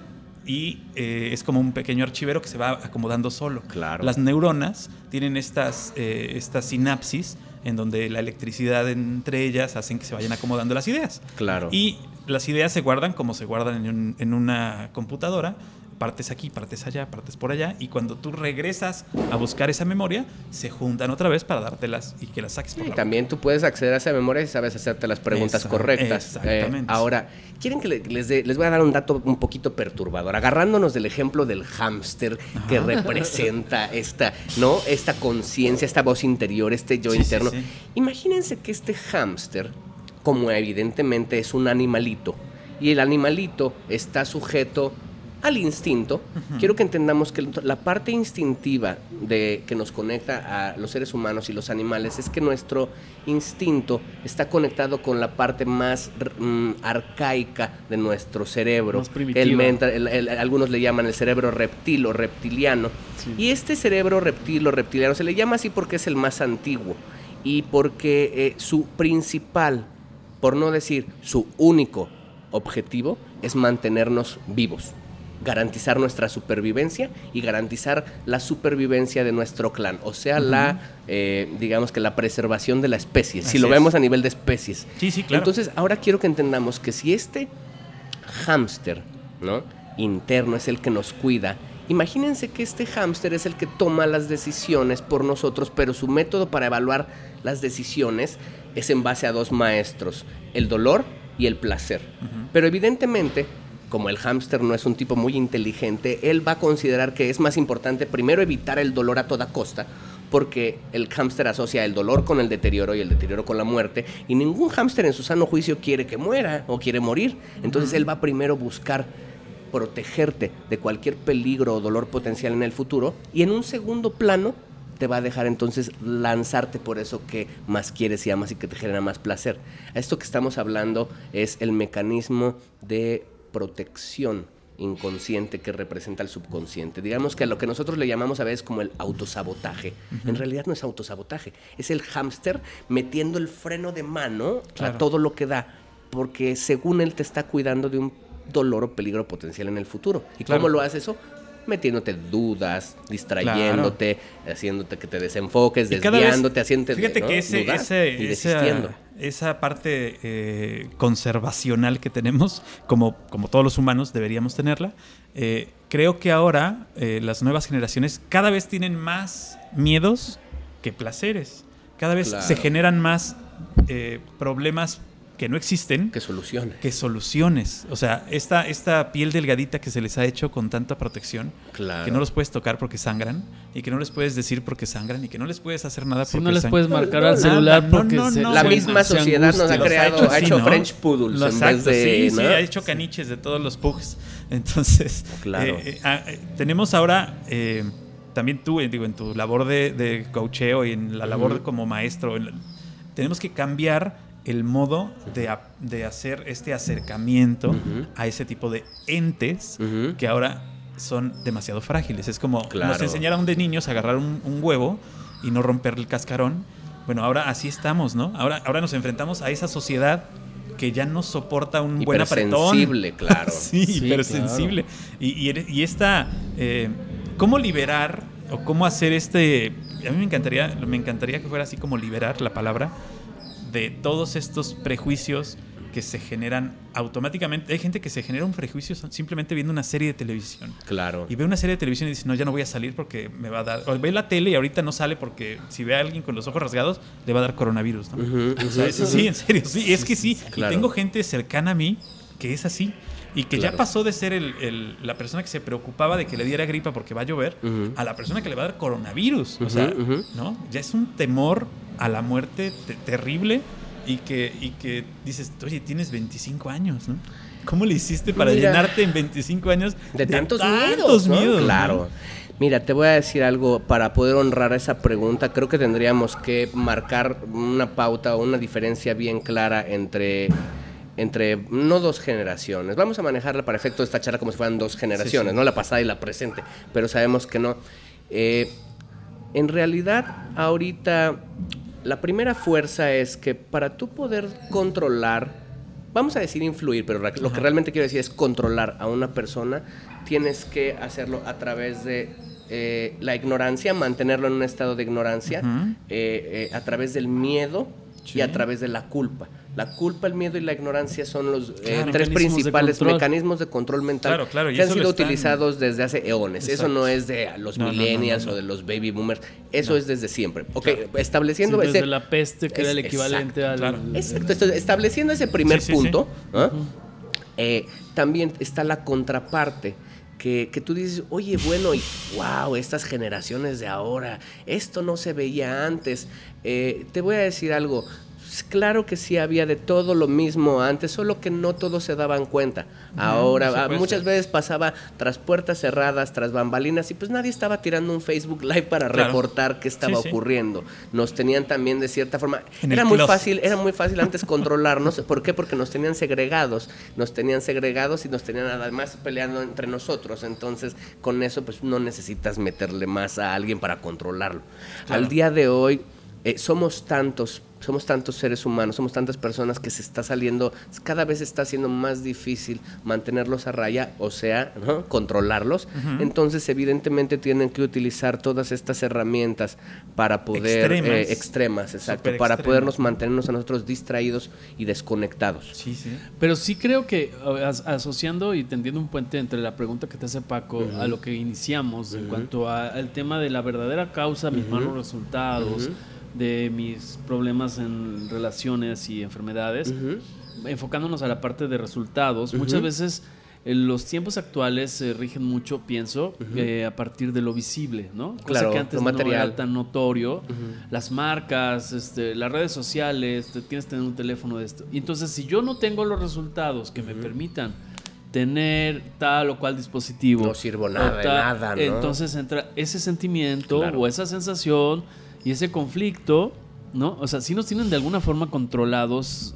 y eh, es como un pequeño archivero que se va acomodando solo. Claro. Las neuronas tienen estas, eh, estas sinapsis en donde la electricidad entre ellas hacen que se vayan acomodando las ideas. Claro. Y las ideas se guardan como se guardan en, en una computadora partes aquí, partes allá, partes por allá, y cuando tú regresas a buscar esa memoria, se juntan otra vez para dártelas y que las saques por Y también tú puedes acceder a esa memoria y sabes hacerte las preguntas correctas. Eh, exactamente. ahora, quieren que les, les voy a dar un dato un poquito perturbador, agarrándonos del ejemplo del hámster que representa esta, ¿no? Esta conciencia, esta voz interior, este yo interno. Imagínense que este hámster, como evidentemente es un animalito, y el animalito está sujeto al instinto, quiero que entendamos que la parte instintiva de, que nos conecta a los seres humanos y los animales es que nuestro instinto está conectado con la parte más mm, arcaica de nuestro cerebro. El, algunos le llaman el cerebro reptil o reptiliano. Y este cerebro reptil o reptiliano se le llama así porque es el más antiguo y porque eh, su principal, por no decir su único objetivo, es mantenernos vivos garantizar nuestra supervivencia y garantizar la supervivencia de nuestro clan, o sea, la, eh, digamos que la preservación de la especie, si lo vemos a nivel de especies. Sí, sí, claro. Entonces, ahora quiero que entendamos que si este hámster, ¿no? Interno es el que nos cuida, Imagínense que este hámster es el que toma las decisiones por nosotros, pero su método para evaluar las decisiones es en base a dos maestros, el dolor y el placer. Pero evidentemente como el hámster no es un tipo muy inteligente, él va a considerar que es más importante primero evitar el dolor a toda costa, porque el hámster asocia el dolor con el deterioro y el deterioro con la muerte, y ningún hámster en su sano juicio quiere que muera o quiere morir. Entonces él va primero a buscar protegerte de cualquier peligro o dolor potencial en el futuro, y en un segundo plano te va a dejar entonces lanzarte por eso que más quieres y amas y que te genera más placer. Esto que estamos hablando es el mecanismo de protección inconsciente que representa el subconsciente. Digamos que a lo que nosotros le llamamos a veces como el autosabotaje. En realidad no es autosabotaje, es el hámster metiendo el freno de mano a todo lo que da, porque según él te está cuidando de un dolor o peligro potencial en el futuro. ¿Y cómo lo hace eso? metiéndote dudas, distrayéndote, haciéndote que te desenfoques, desviándote, haciéndote Fíjate que ese, esa, esa, parte eh, conservacional que tenemos, como, como todos los humanos deberíamos tenerla, eh, creo que ahora eh, las nuevas generaciones cada vez tienen más miedos que placeres. Cada vez se generan más problemas que no existen. Que soluciones. Que soluciones. O sea, esta, esta piel delgadita que se les ha hecho con tanta protección, que no los puedes tocar porque sangran, y que no les puedes decir porque sangran, y que no les puedes hacer nada porque no les puedes marcar al celular porque La misma sociedad nos ha creado, ha hecho, French Poodles en Sí, sí, ha hecho caniches de todos los pugs. Entonces, claro. Eh, eh, ah, eh, tenemos ahora... también tú, digo, en tu labor de, de coacheo y en la labor como maestro, tenemos que cambiar el modo de, hacer este acercamiento a ese tipo de entes que ahora son demasiado frágiles. Es como nos enseñaron de niños a agarrar un, huevo y no romper el cascarón. Bueno, ahora así estamos, ¿no? Ahora, ahora nos enfrentamos a esa sociedad que ya no soporta un buen apretón. sensible, claro. sí, pero sensible. Y, y, esta, eh, ¿cómo liberar o cómo hacer este... A mí me encantaría, me encantaría que fuera así como liberar la palabra de todos estos prejuicios que se generan automáticamente. Hay gente que se genera un prejuicio simplemente viendo una serie de televisión. Claro. Y ve una serie de televisión y dice, no, ya no voy a salir porque me va a dar. O ve la tele y ahorita no sale porque si ve a alguien con los ojos rasgados, le va a dar coronavirus. sí, en serio, sí, es que sí. Y tengo gente cercana a mí que es así. Y que ya pasó de ser el, la persona que se preocupaba de que le diera gripa porque va a llover a la persona que le va a dar coronavirus. O sea, ¿no? Ya es un temor a la muerte terrible y que, y que dices, oye, tienes 25 años, ¿no? ¿Cómo le hiciste para llenarte en 25 años de, tantos, miedos? Claro. Mira, te voy a decir algo para poder honrar esa pregunta. Creo que tendríamos que marcar una pauta o una diferencia bien clara entre entre no dos generaciones. Vamos a manejarla para efecto de esta charla como si fueran dos generaciones, no la pasada y la presente, pero sabemos que no. Eh, en realidad, ahorita la primera fuerza es que para tú poder controlar, vamos a decir influir, pero lo que realmente quiero decir es controlar a una persona, tienes que hacerlo a través de eh, la ignorancia, mantenerlo en un estado de ignorancia, eh, eh, a través del miedo y a través de la culpa. La culpa, el miedo y la ignorancia son los eh, tres principales mecanismos de control mental que han sido utilizados desde hace eones. Eso no es de los millennials o de los baby boomers. Eso es desde siempre. Ok, estableciendo desde la peste, que era el equivalente al... Exacto. estableciendo ese primer punto, ¿ah? eh, también está la contraparte. Que, que, tú dices, oye, bueno, y wow, estas generaciones de ahora, esto no se veía antes. Eh, te voy a decir algo, claro que sí había de todo lo mismo antes, solo que no todos se daban cuenta. Ahora, muchas veces pasaba tras puertas cerradas, tras bambalinas, y pues nadie estaba tirando un Facebook Live para reportar qué estaba ocurriendo. Nos tenían también de cierta forma. era muy fácil, era muy fácil antes controlarnos. ¿Por qué? Porque nos tenían segregados. Nos tenían segregados y nos tenían además peleando entre nosotros. Entonces, con eso, pues no necesitas meterle más a alguien para controlarlo. Al día de hoy, eh, somos tantos somos tantos seres humanos, somos tantas personas que se está saliendo, cada vez está siendo más difícil mantenerlos a raya, o sea, controlarlos. Entonces, evidentemente, tienen que utilizar todas estas herramientas para poder. Extremas. extremas, exacto. para podernos mantenernos a nosotros distraídos y desconectados. Sí, sí. Pero sí creo que asociando y tendiendo un puente entre la pregunta que te hace Paco a lo que iniciamos en cuanto al tema de la verdadera causa, mis malos resultados de mis problemas en relaciones y enfermedades, enfocándonos a la parte de resultados. Muchas veces en los tiempos actuales se rigen mucho, pienso, eh, a partir de lo visible, ¿no? Cosa claro, que antes no era tan notorio. Las marcas, este, las redes sociales, te, tienes que tener un teléfono de esto. Y entonces, si yo no tengo los resultados que me permitan tener tal o cual dispositivo. No sirvo nada, de nada, ¿no? Entonces entra ese sentimiento o esa sensación y ese conflicto, ¿no? O sea, sí nos tienen de alguna forma controlados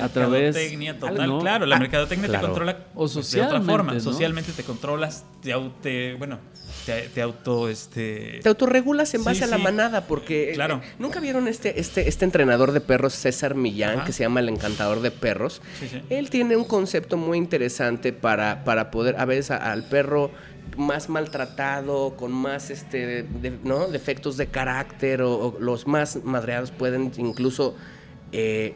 a través Mercadotecnia total, ¿no? claro, la Ah, mercadotecnia claro. te controla O pues, de otra socialmente, forma. ¿no? Socialmente te controlas, te, au- te- bueno, te, te auto este Te autorregulas en Sí, base a la manada, porque eh, Claro. nunca vieron este, este, este entrenador de perros, César Millán, Ajá. que se llama el encantador de perros. Sí, sí. Él tiene un concepto muy interesante para, para poder, a veces, a- al perro más maltratado, con más este, de- ¿no? defectos de carácter, o, o los más madreados pueden incluso eh,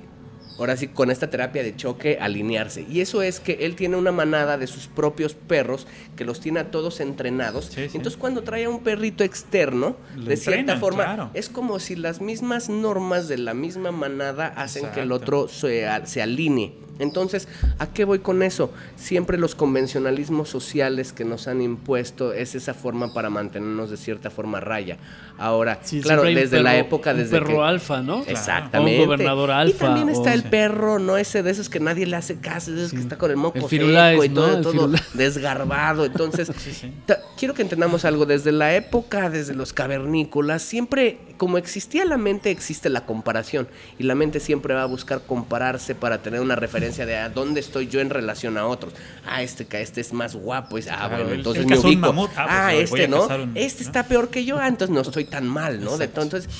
ahora sí, con esta terapia de choque, alinearse. Y eso es que él tiene una manada de sus propios perros que los tiene a todos entrenados. Sí, sí. Entonces, cuando trae a un perrito externo, Lo de cierta entrenan, forma, claro. es como si las mismas normas de la misma manada hacen que el otro se, se alinee. Entonces, ¿a qué voy con eso? Siempre los convencionalismos sociales que nos han impuesto es esa forma para mantenernos de cierta forma a raya. Ahora, Sí, claro, un desde la perro- época, un desde perro que... alfa, ¿no? Exactamente. O un gobernador alfa, Y también está o- el Sí. perro, ¿no? Ese de esos que nadie le hace caso, de esos que está con el moco El seco y todo, todo firulais. desgarbado. Entonces, quiero que entendamos algo. Desde la época, desde los cavernícolas, siempre, como existía la mente, existe la comparación. Y la mente siempre va a buscar compararse para tener una referencia de a dónde estoy yo en relación a otros. Ah, este, este es más guapo. ah, bueno, entonces me ubico. mamut. Ah, pues, Ah, a este, ¿no? un- Este ¿no? está peor que yo. Ah, entonces no estoy tan mal, ¿no? De- Exacto. entonces,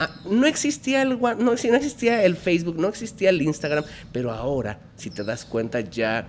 Ah, no existía el no, no existía el Facebook, no existía el Instagram, pero ahora, si te das cuenta, ya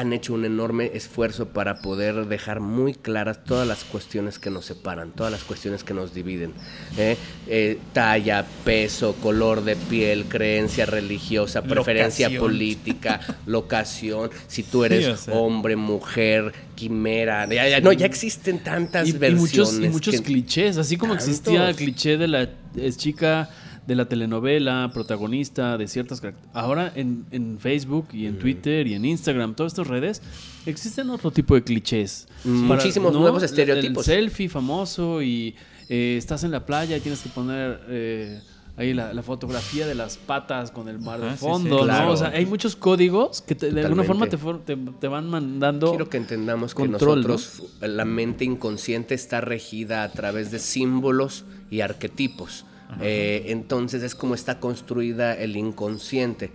han hecho un enorme esfuerzo para poder dejar muy claras todas las cuestiones que nos separan, todas las cuestiones que nos dividen. ¿eh? Eh, talla, peso, color de piel, creencia religiosa, preferencia Locación. política, locación, si tú eres Sí, o sea. hombre, mujer, quimera. ya- ya- no, ya existen tantas y, y versiones. muchos, y muchos que- clichés, así como existía el cliché de la chica de la telenovela, protagonista de ciertas Ahora en, en Facebook y en Twitter y en Instagram, todas estas redes, existen otro tipo de clichés. Muchísimos nuevos estereotipos. El selfie famoso y eh, estás en la playa y tienes que poner eh, ahí la, la fotografía de las patas con el mar de sí, sí, fondo, ¿no? claro. O sea, hay muchos códigos que te- de alguna forma te, for- te- te van mandando... Quiero que entendamos que nosotros, la mente inconsciente está regida a través de símbolos y arquetipos. Eh, entonces es como está construida el inconsciente.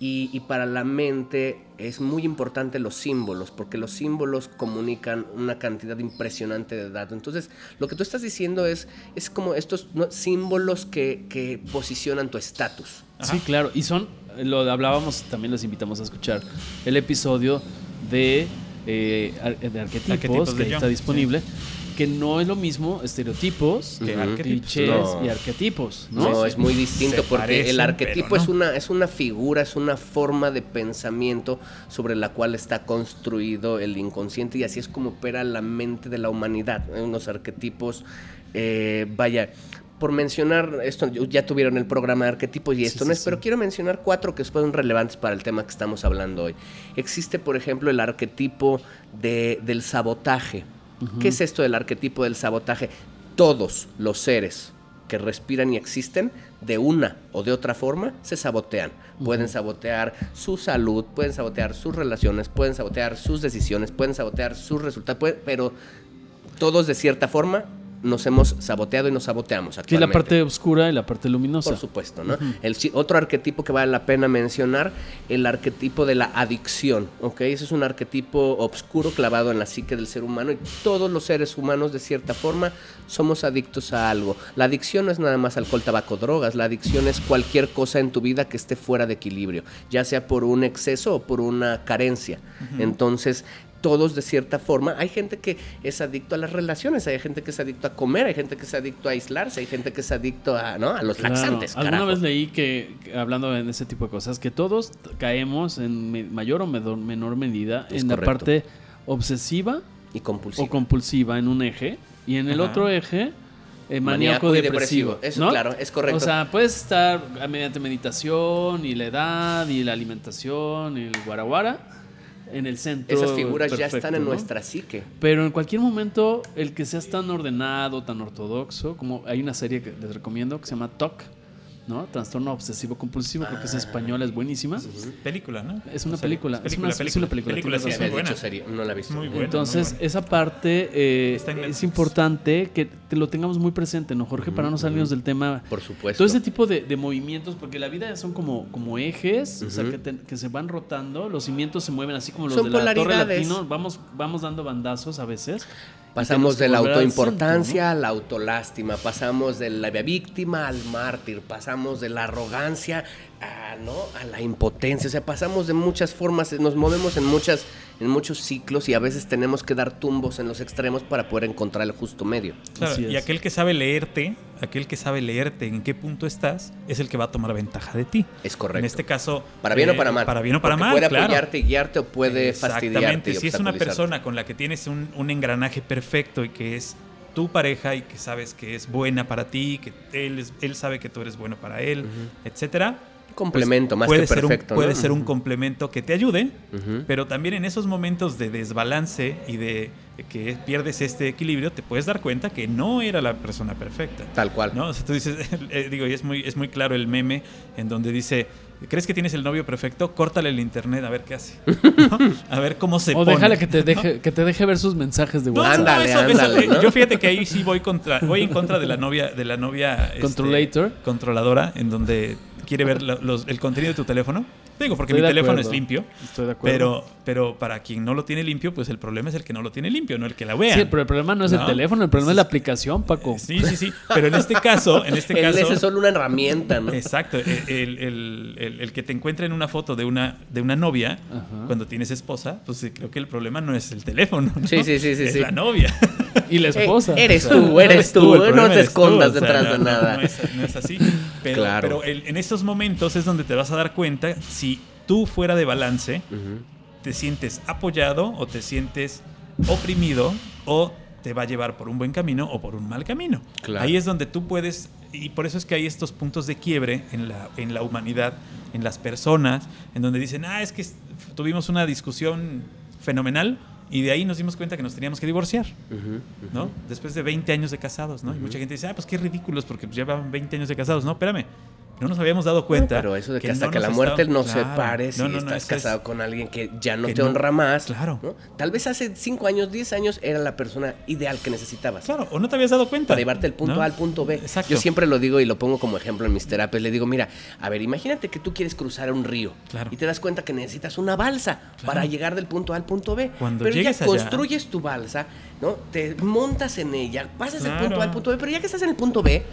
Y, y para la mente es muy importante los símbolos, porque los símbolos comunican una cantidad impresionante de datos. Entonces, lo que tú estás diciendo es, es como estos ¿no? símbolos que, que posicionan tu estatus. Sí, claro. Y son, lo hablábamos, también los invitamos a escuchar el episodio de, eh, de arquetipos, Arquetipos que de está disponible, que no es lo mismo estereotipos, Que arquetipos. clichés No. y arquetipos, No, ¿no? es muy distinto Se porque parecen, el arquetipo no. es una es una figura, es una forma de pensamiento sobre la cual está construido el inconsciente y así es como opera la mente de la humanidad. ¿eh? Unos arquetipos, eh, vaya, por mencionar esto, ya tuvieron el programa de arquetipos y esto Sí, no sí, es, pero sí. quiero mencionar cuatro que son relevantes para el tema que estamos hablando hoy. Existe, por ejemplo, el arquetipo de, del sabotaje. ¿Qué es esto del arquetipo del sabotaje? Todos los seres que respiran y existen, de una o de otra forma, se sabotean. Pueden sabotear su salud, pueden sabotear sus relaciones, pueden sabotear sus decisiones, pueden sabotear sus resultados, pero todos de cierta forma nos hemos saboteado y nos saboteamos Sí, la actualmente. parte oscura y la parte luminosa. Por supuesto, ¿no? el, otro arquetipo que vale la pena mencionar, el arquetipo de la adicción, ¿ok? Ese es un arquetipo oscuro clavado en la psique del ser humano y todos los seres humanos, de cierta forma, somos adictos a algo. La adicción no es nada más alcohol, tabaco, drogas, la adicción es cualquier cosa en tu vida que esté fuera de equilibrio, ya sea por un exceso o por una carencia. Entonces, todos de cierta forma. Hay gente que es adicto a las relaciones, hay gente que es adicto a comer, hay gente que es adicto a aislarse, hay gente que es adicto a, ¿no? a los Claro. laxantes. Alguna carajo. vez leí que, hablando en ese tipo de cosas, que todos caemos en mayor o menor, medida Es en la parte obsesiva y compulsivo. o compulsiva en un eje y en el Ajá. otro eje eh, Maníaco depresivo. depresivo. Eso, ¿no? claro, es correcto. O sea, puedes estar mediante meditación y la edad y la alimentación y el guaraguara en el centro. Esas figuras ya están en ¿no? nuestra psique. Pero en cualquier momento, el que seas tan ordenado, tan ortodoxo, como hay una serie que les recomiendo que se llama Talk, ¿no? Trastorno obsesivo compulsivo, creo que es española, es buenísima. Película, ¿no? Es una O sea, película, es una- es una película, Película, sí, muy buena. serie, no la he visto. Muy buena. Entonces, muy buena. esa parte eh, es importante que te lo tengamos muy presente, ¿no, Jorge? Para no salirnos del tema. Por supuesto. Todo ese tipo de, de movimientos, porque la vida son como, como ejes, o sea, que, te- que se van rotando, los cimientos se mueven así como los Son de la Torre. Latino, vamos, vamos dando bandazos a veces. Pasamos de la autoimportancia a la autolástima, pasamos de la víctima al mártir, pasamos de la arrogancia a, ¿no? a la impotencia, o sea, pasamos de muchas formas, nos movemos en, muchas, en muchos ciclos y a veces tenemos que dar tumbos en los extremos para poder encontrar el justo medio. Claro, y aquel que sabe leerte, aquel que sabe leerte en qué punto estás, es el que va a tomar ventaja de ti. Es correcto. En este caso. para bien eh, o para mal. Para bien o para Porque mal. Puede claro. apoyarte y guiarte o puede fastidiarte. Exactamente. y Si es una persona con la que tienes un, un engranaje perfecto y que es tu pareja y que sabes que es buena para ti, que él, es- él sabe que tú eres bueno para él, etcétera. Pues Complemento, más puede que ser perfecto. Un, puede ¿no? ser un complemento que te ayude, pero también en esos momentos de desbalance y de que pierdes este equilibrio, te puedes dar cuenta que no era la persona perfecta. Tal cual. ¿No? O sea, tú dices, eh, digo, y es muy, es muy claro el meme en donde dice, ¿crees que tienes el novio perfecto? Córtale el internet a ver qué hace. ¿No? A ver cómo se O pone. déjale que te deje, que te deje ver sus mensajes de WhatsApp. Ándale, eso- eso- ándale, ¿no? Yo fíjate que ahí sí voy contra, voy en contra de la novia, de la novia este, Controlator. controladora, en donde quiere ver lo- los- el contenido de tu teléfono. Digo, porque Estoy mi teléfono acuerdo. es limpio. Estoy de acuerdo. Pero, pero para quien no lo tiene limpio, pues el problema es el que no lo tiene limpio, no el que la vea. Sí, pero el problema no es el ¿No? teléfono, el problema es la aplicación, Paco. Sí, sí, sí. Pero en este caso, en este Él caso. es solo una herramienta, ¿no? Exacto. El, el- el- el- que te encuentre en una foto de una, de una novia Ajá. cuando tienes esposa, pues creo que el problema no es el teléfono. ¿no? Sí, sí, sí, sí, Es sí. la novia. Y la Eh, esposa. eres tú, eres tú, no te tú, escondas o sea, detrás no, de no, nada. No, es, no es así. Pero, Claro. pero el- en esos momentos es donde te vas a dar cuenta si tú fuera de balance te sientes apoyado o te sientes oprimido o te va a llevar por un buen camino o por un mal camino. Claro. Ahí es donde tú puedes, y por eso es que hay estos puntos de quiebre en la, en la humanidad, en las personas, en donde dicen, ah, es que tuvimos una discusión fenomenal y de ahí nos dimos cuenta que nos teníamos que divorciar. ¿no? Después de 20 años de casados, ¿no? Y mucha gente dice, ah, pues qué ridículos porque pues, llevaban 20 años de casados. No, espérame. No nos habíamos dado cuenta. Pero eso de que, hasta no que la muerte estaba- nos Claro. separe si No, estás es- casado con alguien que ya no que te honra más. Claro. Tal vez hace 5 años, 10 años era la persona ideal que necesitabas. Claro, o no te habías dado cuenta. Para llevarte del punto. A al punto B. Exacto. Yo siempre lo digo y lo pongo como ejemplo en mis terapias. Le digo, mira, a ver, imagínate que tú quieres cruzar un río Claro. y te das cuenta que necesitas una balsa para llegar del punto A al punto B. Cuando pero ya llegues allá- construyes tu balsa, ¿no? Te montas en ella, pasas del punto A al punto B, pero ya que estás en el punto B,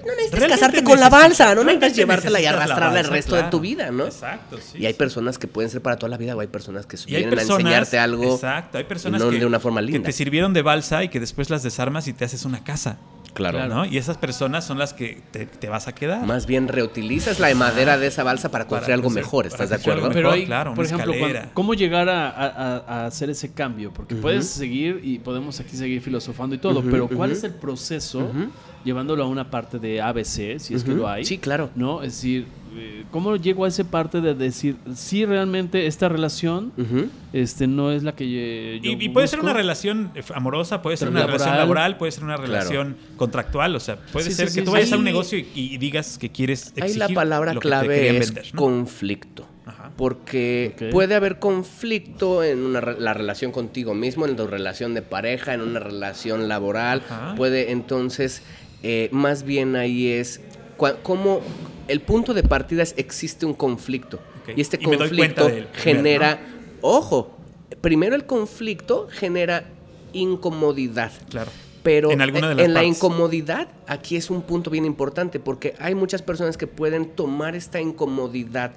no necesitas Realmente casarte con la balsa, no necesitas llevártela y arrastrarla el resto de tu vida, ¿no? Exacto, sí. y hay personas que pueden ser para toda la vida o hay personas que vienen personas, a enseñarte algo Exacto, hay personas no que, de una forma que linda. te sirvieron de balsa y que después las desarmas y te haces una casa. Claro. ¿no? Y esas personas son las que te, te vas a quedar. Más bien reutilizas la madera de esa balsa para construir Para algo mejor, ¿estás de acuerdo? Pero hay, claro, por ejemplo, cuando-. ¿cómo llegar a, a- a hacer ese cambio? Porque puedes seguir y podemos aquí seguir filosofando y todo, pero ¿cuál es el proceso llevándolo a una parte de ABC, si es que lo hay? Sí, claro. ¿No? Es decir, ¿cómo llego a esa parte de decir si realmente esta relación este, no es la que eh, yo Y, y puede ser una relación amorosa, puede ser Pero una relación laboral. puede ser una Claro. relación contractual, o sea, puede Sí, ser sí, que tú sí. vayas a un negocio y, y digas que quieres exigir Ahí la palabra lo que te clave es vender, ¿no? conflicto. Ajá. Porque puede haber conflicto en una re- la relación contigo mismo, en tu relación de pareja, en una relación laboral. Ajá. Puede entonces, eh, más bien ahí es como el punto de partida es existe un conflicto. Y este Y conflicto él, genera, ojo, primero el conflicto genera incomodidad. Claro. Pero En alguna de en las la incomodidad, aquí es un punto bien importante, porque hay muchas personas que pueden tomar esta incomodidad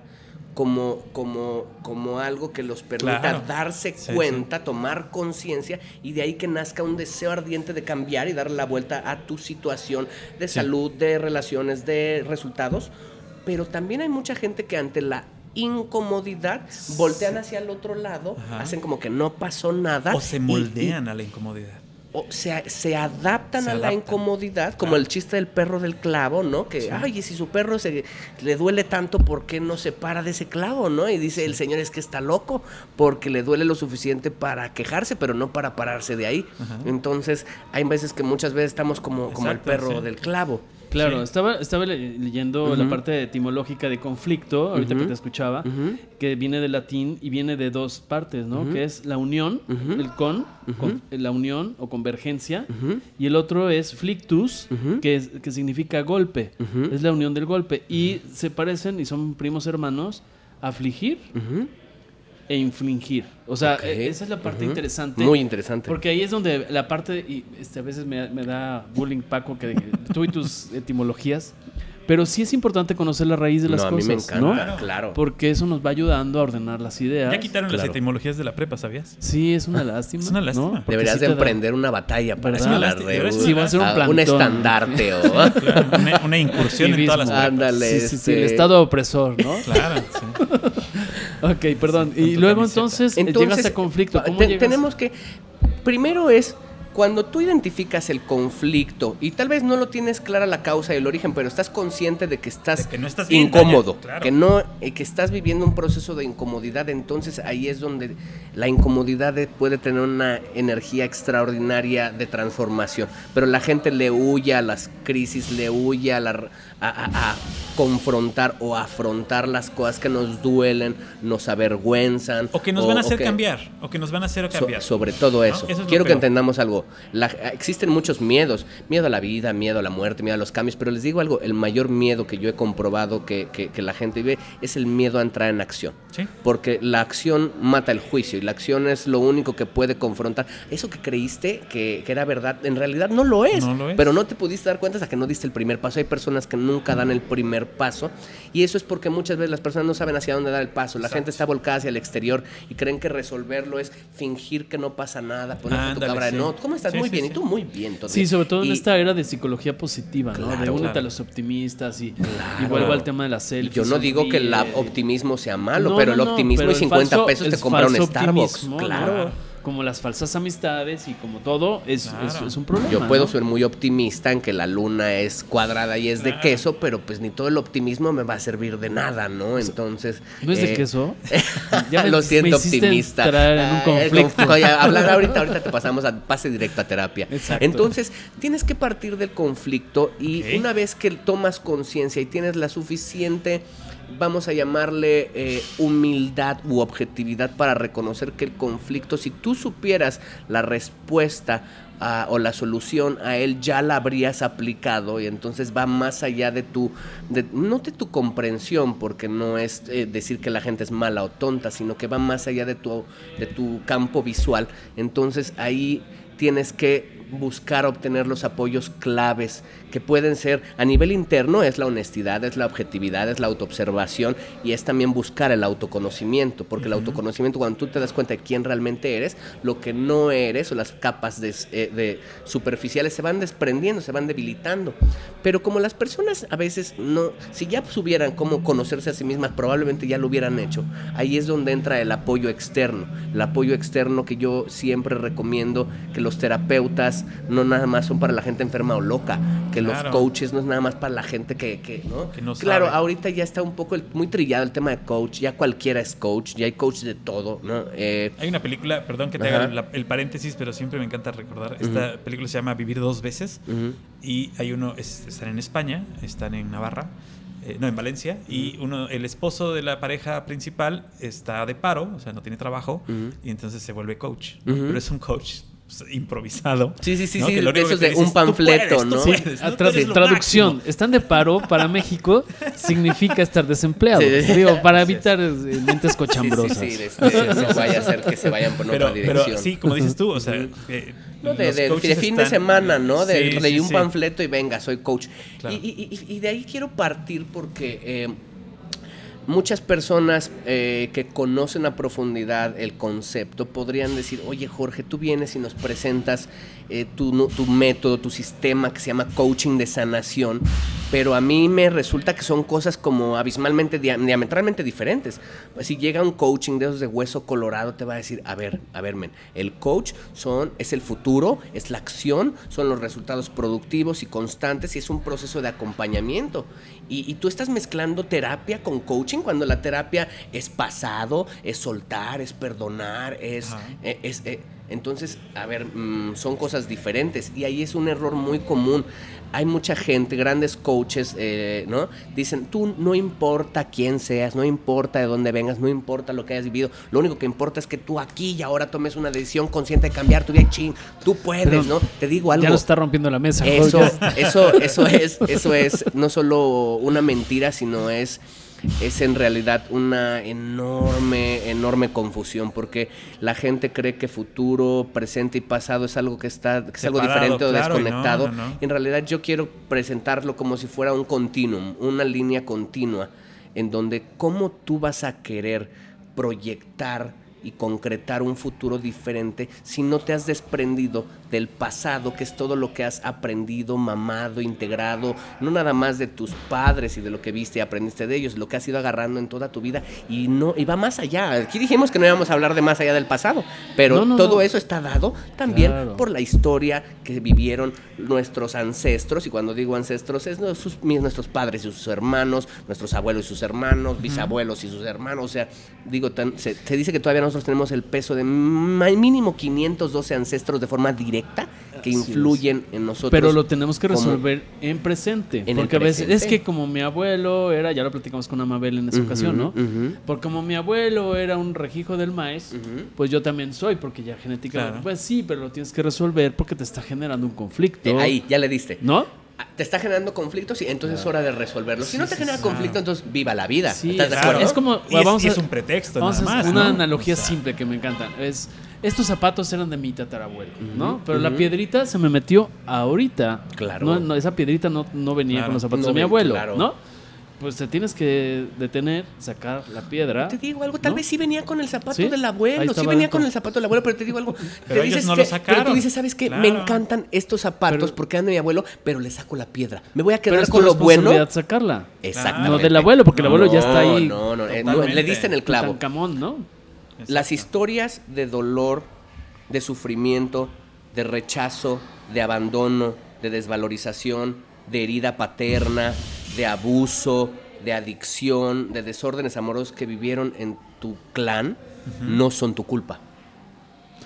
como, como, como algo que los permita Claro. darse Sí, cuenta, tomar conciencia, y de ahí que nazca un deseo ardiente de cambiar y darle la vuelta a tu situación de Sí. salud, de relaciones, de resultados. Pero también hay mucha gente que ante la incomodidad voltean hacia el otro lado, Ajá. hacen como que no pasó nada. O se y- y- moldean a la incomodidad. O se, se adaptan Se a la incomodidad, como el chiste del perro del clavo, ¿no? Que, ay, y si su perro se, le duele tanto, ¿por qué no se para de ese clavo, no? Y dice el señor es que está loco, porque le duele lo suficiente para quejarse, pero no para pararse de ahí. Ajá. Entonces, hay veces que muchas veces estamos como, como el perro sí. del clavo. Claro, Sí. estaba, estaba le- leyendo la parte etimológica de conflicto, ahorita que te escuchaba, que viene del latín y viene de dos partes, ¿no? Que es la unión, el con, con- la unión o convergencia, y el otro es flictus, que, es- que significa golpe, es la unión del golpe, y se parecen y son primos hermanos, afligir. E infligir. O sea, e- esa es la parte interesante. Muy interesante. Porque ahí es donde la parte, y este, a veces me, me da bullying Paco, que tú y tus etimologías, pero sí es importante conocer la raíz de las no, a mí cosas, me encanta, ¿no? Claro. claro. Porque eso nos va ayudando a ordenar las ideas. Ya quitaron las etimologías de la prepa, ¿sabías? Sí, es una lástima. Es una lástima. Deberías sí de da- emprender una batalla para deberías- reúna. Sí, va a ser un plantón. estandarte o... Claro, una, una incursión en todas las prepas. Ándale. Sí, sí, sí, el este- estado opresor, ¿no? Claro, sí. ok, perdón. Sí, y luego camiseta. entonces, eh, llegas a conflicto. ¿Cómo te- llegas? tenemos que... Primero es... Cuando tú identificas el conflicto y tal vez no lo tienes clara la causa y el origen, pero estás consciente de que estás, De que no estás incómodo, claro. que no, eh, que estás viviendo un proceso de incomodidad, entonces ahí es donde la incomodidad de- puede tener una energía extraordinaria de transformación. Pero la gente le huye a las crisis, le huye a, la, a, a- a confrontar o afrontar las cosas que nos duelen, nos avergüenzan. O que nos van a hacer que- cambiar. O que nos van a hacer So- cambiar. sobre todo eso. Eso es lo Quiero que entendamos algo. La- existen muchos miedos. Miedo a la vida, miedo a la muerte, miedo a los cambios. Pero les digo algo, el mayor miedo que yo he comprobado que, que- que la gente vive es el miedo a entrar en acción. Sí. Porque la acción mata el juicio y la acción es lo único que puede confrontar. Eso que creíste que, era verdad, en realidad no lo es. No lo es. Pero no te pudiste dar cuenta hasta que no diste el primer paso. Hay personas que nunca dan el primer paso y eso es porque muchas veces las personas no saben hacia dónde dar el paso. La gente está volcada hacia el exterior y creen que resolverlo es fingir que no pasa nada, poner tu Ándale, cámara de sí. no. ¿Cómo estás? Sí, muy sí, bien. sí. Y tú muy bien. todavía. Sí, sobre todo en Y- esta era de psicología positiva, ¿no? de Claro, únete claro. a los optimistas y, y Claro. vuelvo al tema de la y selfie. yo no digo que el optimismo sea malo, No, pero no, el no, optimismo pero y el 50 falso- pesos te compra un Starbucks. optimismo, Claro. Como las falsas amistades y como todo, es, es- Claro. es un problema. Yo puedo ¿no? ser muy optimista en que la luna es cuadrada y es de queso, pero pues ni todo el optimismo me va a servir de nada, ¿no? Entonces. ¿No es de eh, queso? Lo siento, hiciste optimista. entrar en un Ay, conflicto. conf- oye, hablar ahorita, ahorita te pasamos a pase directo a terapia. Exacto. Entonces, tienes que partir del conflicto y una vez que tomas conciencia y tienes la suficiente, vamos a llamarle eh, humildad u objetividad para reconocer que el conflicto, si tú supieras la respuesta a- o la solución a él ya la habrías aplicado y entonces va más allá de tu, no de tu comprensión, porque no es eh, decir que la gente es mala o tonta, sino que va más allá de tu, de tu campo visual. Entonces ahí tienes que buscar obtener los apoyos claves que pueden ser a nivel interno es la honestidad, es la objetividad, es la autoobservación y es también buscar el autoconocimiento, porque el autoconocimiento cuando tú te das cuenta de quién realmente eres, lo que no eres o las capas de, eh, de superficiales se van desprendiendo, se van debilitando. Pero como las personas a veces no, si ya supieran cómo conocerse a sí mismas, probablemente ya lo hubieran hecho. Ahí es donde entra el apoyo externo, el apoyo externo que yo siempre recomiendo que los terapeutas no nada más son para la gente enferma o loca, que Claro. los coaches no es nada más para la gente que, que, ¿no? Que no claro, sabe. ahorita ya está un poco el- muy trillado el tema de coach, ya cualquiera es coach, ya hay coach de todo, ¿no? Eh, Hay una película, perdón que te Ajá. haga la- el paréntesis, pero siempre me encanta recordar. Esta película se llama Vivir dos veces. Y hay uno, es- están en España, están en Navarra, eh, no, en Valencia. Y uno, el esposo de la pareja principal está de paro, o sea, no tiene trabajo. Y entonces se vuelve coach. Ujú. Pero es un coach improvisado. Sí, sí, sí, ¿no? sí, Que lo de único que de dice un es, "Tú panfleto, puedes, ¿no? puedes, Ah, tú tra- traducción. máximo". Están de paro para México significa estar desempleado. Sí. Digo, para evitar eh, mentes Sí, cochambrosas. sí, sí, este, no vaya a ser que se vayan por Pero, otra dirección. pero sí, como dices tú, o sea, eh, No, de, de- de fin de están- semana, ¿no? De Sí, leí sí, un sí. panfleto y venga, soy coach. Claro. Y, y- y- y de ahí quiero partir porque eh, muchas personas eh, que conocen a profundidad el concepto podrían decir, oye Jorge, tú vienes y nos presentas eh, tu, método, tu sistema que se llama coaching de sanación, pero a mí me resulta que son cosas como abismalmente, dia- diametralmente diferentes. Pues si llega un coaching de esos de hueso colorado, te va a decir, a ver, a ver, men, el coach son, es el futuro, es la acción, son los resultados productivos y constantes y es un proceso de acompañamiento. Y, y tú estás mezclando terapia con coaching cuando la terapia es pasado, es soltar, es perdonar, es... Eh, es, eh, Entonces, a ver, mm, son cosas diferentes y ahí es un error muy común. Hay mucha gente, grandes coaches, eh, ¿no? Dicen, tú no importa quién seas, no importa de dónde vengas, no importa lo que hayas vivido, lo único que importa es que tú aquí y ahora tomes una decisión consciente de cambiar tu vida, ching, tú puedes, Pero ¿no? Te digo algo. Ya nos está rompiendo la mesa. Eso, eso, eso es, eso es no solo una mentira, sino es, es en realidad una enorme, enorme confusión, porque la gente cree que futuro, presente y pasado es algo que está, que es algo diferente o claro, y no, desconectado. no, no. En realidad yo quiero presentarlo como si fuera un continuum, una línea continua, en donde cómo tú vas a querer proyectar y concretar un futuro diferente si no te has desprendido del pasado, que es todo lo que has aprendido, mamado, integrado, no nada más de tus padres y de lo que viste y aprendiste de ellos, lo que has ido agarrando en toda tu vida y no y va más allá. Aquí dijimos que no íbamos a hablar de más allá del pasado, pero No, no, todo no. eso está dado también Claro. por la historia que vivieron nuestros ancestros y cuando digo ancestros es mis- nuestros padres y sus hermanos, nuestros abuelos y sus hermanos, bisabuelos y sus hermanos, o sea, digo, tan- se, se dice que todavía nosotros tenemos el peso de mínimo 512 ancestros de forma directa que Así influyen en nosotros. Pero lo tenemos que como- resolver en presente. En porque a veces es que como mi abuelo era, ya lo platicamos con Amabel en esa ocasión, ¿no? Porque como mi abuelo era un rejijo del maíz, pues yo también soy, porque ya genéticamente. Claro. Pues sí, pero lo tienes que resolver porque te está generando un conflicto. Eh, ahí, ya le diste. ¿No? Ah, Te está generando conflictos y entonces es hora de resolverlo. Si no te genera conflicto, entonces viva la vida. Sí, ¿Estás de Claro. acuerdo? Es como. Y es- vamos y a- es un pretexto Vamos nada a más, una ¿no? analogía O sea, simple que me encanta. Es. Estos zapatos eran de mi tatarabuelo, ¿no? Pero la piedrita se me metió ahorita. Claro. No, no, esa piedrita no, no venía Claro. con los zapatos No de mi abuelo, claro. ¿no? Pues te tienes que detener, sacar la piedra. Te digo algo, tal ¿no? vez sí venía con el zapato Sí, del abuelo, sí venía dentro. con el zapato del abuelo, pero te digo algo. Pero te ellos dices no que- lo sacaron. Pero tú dices, ¿sabes qué? Me encantan estos zapatos Pero- porque eran de mi abuelo, pero le saco la piedra. Me voy a Pero quedar es tu con lo bueno. sacarla. Exactamente. No del abuelo, porque el abuelo ya está ahí. No, no, eh, no, le diste en el clavo. Tutankamón, ¿no? Las historias de dolor, de sufrimiento, de rechazo, de abandono, de desvalorización, de herida paterna, de abuso, de adicción, de desórdenes amorosos que vivieron en tu clan, no son tu culpa.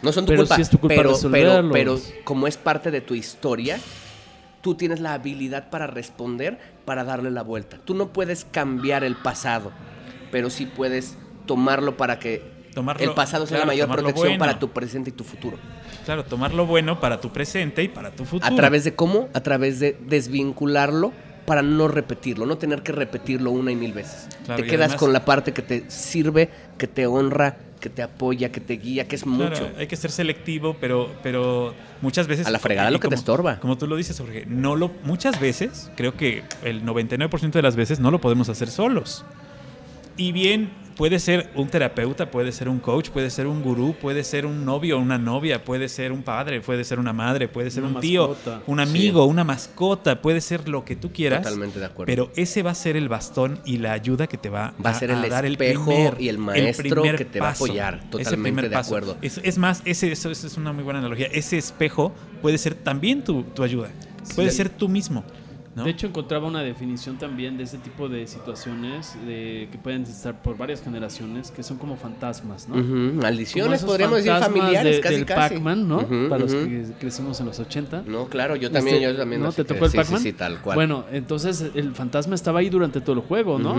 No son tu Pero culpa, sí es tu culpa pero, pero, resolverlos. pero como es parte de tu historia, tú tienes la habilidad para responder, para darle la vuelta. Tú no puedes cambiar el pasado, pero sí puedes tomarlo para que Tomarlo- el pasado sea claro, la mayor protección bueno. para tu presente y tu futuro. Claro, tomar lo bueno para tu presente y para tu futuro. ¿A través de cómo? A través de desvincularlo para no repetirlo, no tener que repetirlo una y mil veces. Claro, te quedas además- con la parte que te sirve, que te honra, que te apoya, que te guía, que es Claro, mucho. hay que ser selectivo, pero, pero muchas veces... A la fregada lo que te como- estorba. Como tú lo dices, Jorge, no lo, muchas veces, creo que el 99% de las veces no lo podemos hacer solos. Y bien, puede ser un terapeuta, puede ser un coach, puede ser un gurú, puede ser un novio, una novia, puede ser un padre, puede ser una madre, puede ser Una un tío, un amigo, una mascota, puede ser lo que tú quieras. Totalmente de acuerdo. Pero ese va a ser el bastón y la ayuda que te va, Va a ser el dar espejo primer- y el maestro que te va a apoyar. Totalmente de acuerdo. Es, es más, ese, eso, eso es una muy buena analogía. Ese espejo puede ser también tu, tu ayuda. Puede Sí. ser tú mismo. ¿No? De hecho, encontraba una definición también de ese tipo de situaciones de, que pueden estar por varias generaciones, que son como fantasmas, ¿no? Como Maldiciones, podríamos decir familiares, de- casi del casi. Pac-Man, ¿no? Para los que crecimos en los 80. No, claro, yo también, Este, yo también. ¿No te tocó el sí, Pac-Man? Sí, sí, tal cual. Bueno, entonces el fantasma estaba ahí durante todo el juego, ¿no?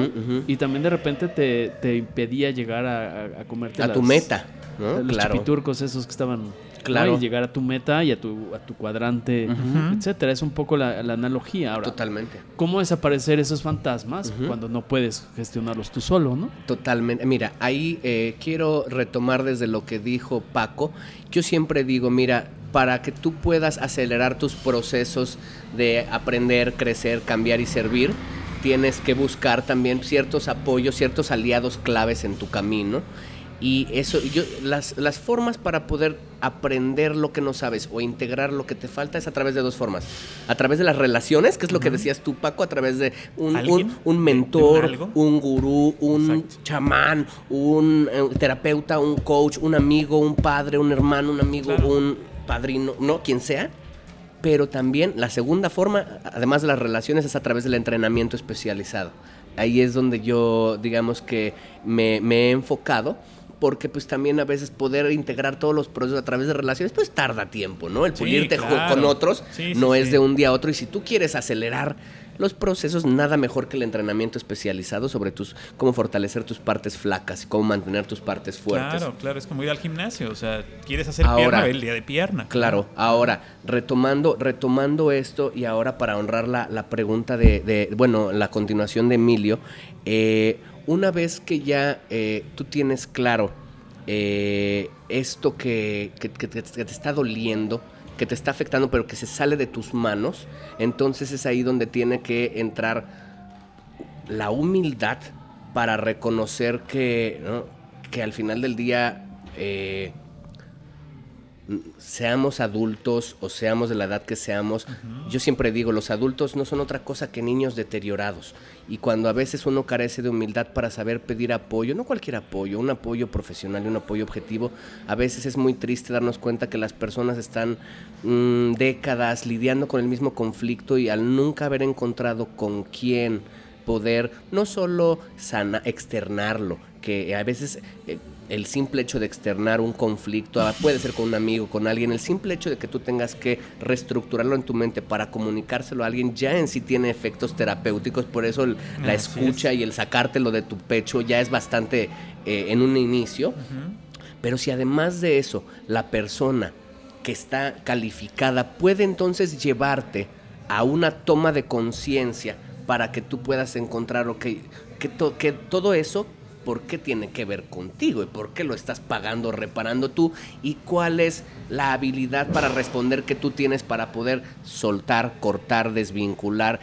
Y también de repente te, te impedía llegar a, a- a comerte a tu meta, ¿no? los Claro. chipiturcos esos que estaban ¿no? Claro. y llegar a tu meta y a tu, a tu cuadrante, etcétera. Es un poco la, la analogía. Ahora, Totalmente. ¿cómo desaparecer esos fantasmas cuando no puedes gestionarlos tú solo, no? Totalmente. Mira, ahí eh, quiero retomar desde lo que dijo Paco. Yo siempre digo, mira, para que tú puedas acelerar tus procesos de aprender, crecer, cambiar y servir, tienes que buscar también ciertos apoyos, ciertos aliados claves en tu camino. Y eso, yo, las, las formas para poder aprender lo que no sabes o integrar lo que te falta es a través de dos formas. A través de las relaciones, que es lo que decías tú, Paco, a través de un, un, un ¿De- de mentor, un gurú, un Exacto. chamán, un eh, terapeuta, un coach, un amigo, un padre, un hermano, un amigo, Claro. un padrino, no, quien sea. Pero también la segunda forma, además de las relaciones, es a través del entrenamiento especializado. Ahí es donde yo, digamos que me, me he enfocado porque pues también a veces poder integrar todos los procesos a través de relaciones, pues tarda tiempo, ¿no? El pulirte claro. con otros Sí, sí, no es de un día a otro y si tú quieres acelerar los procesos, nada mejor que el entrenamiento especializado sobre tus cómo fortalecer tus partes flacas y cómo mantener tus partes fuertes. Claro, claro, es como ir al gimnasio. O sea, quieres hacer Ahora- pierna, el día de pierna. Claro, ahora, retomando, retomando esto y ahora para honrar la, la pregunta de, de- bueno, la continuación de Emilio, eh, una vez que ya eh, tú tienes claro eh, esto que, que- te, está doliendo, que te está afectando, pero que se sale de tus manos, entonces es ahí donde tiene que entrar la humildad para reconocer que, que al final del día eh, seamos adultos o seamos de la edad que seamos, yo siempre digo, los adultos no son otra cosa que niños deteriorados. Y cuando a veces uno carece de humildad para saber pedir apoyo, no cualquier apoyo, un apoyo profesional y un apoyo objetivo, a veces es muy triste darnos cuenta que las personas están mm, décadas lidiando con el mismo conflicto y al nunca haber encontrado con quién poder no solo sana, externarlo, que a veces eh, el simple hecho de externar un conflicto, ah, puede ser con un amigo, con alguien, el simple hecho de que tú tengas que reestructurarlo en tu mente para comunicárselo a alguien ya en sí tiene efectos terapéuticos, por eso el- la escucha y el sacártelo de tu pecho ya es bastante eh, en un inicio. Pero si además de eso, la persona que está calificada puede entonces llevarte a una toma de conciencia para que tú puedas encontrar, ok, que, to- que todo eso, ¿por qué tiene que ver contigo? ¿Y por qué lo estás pagando, reparando tú? ¿Y cuál es la habilidad para responder que tú tienes para poder soltar, cortar, desvincular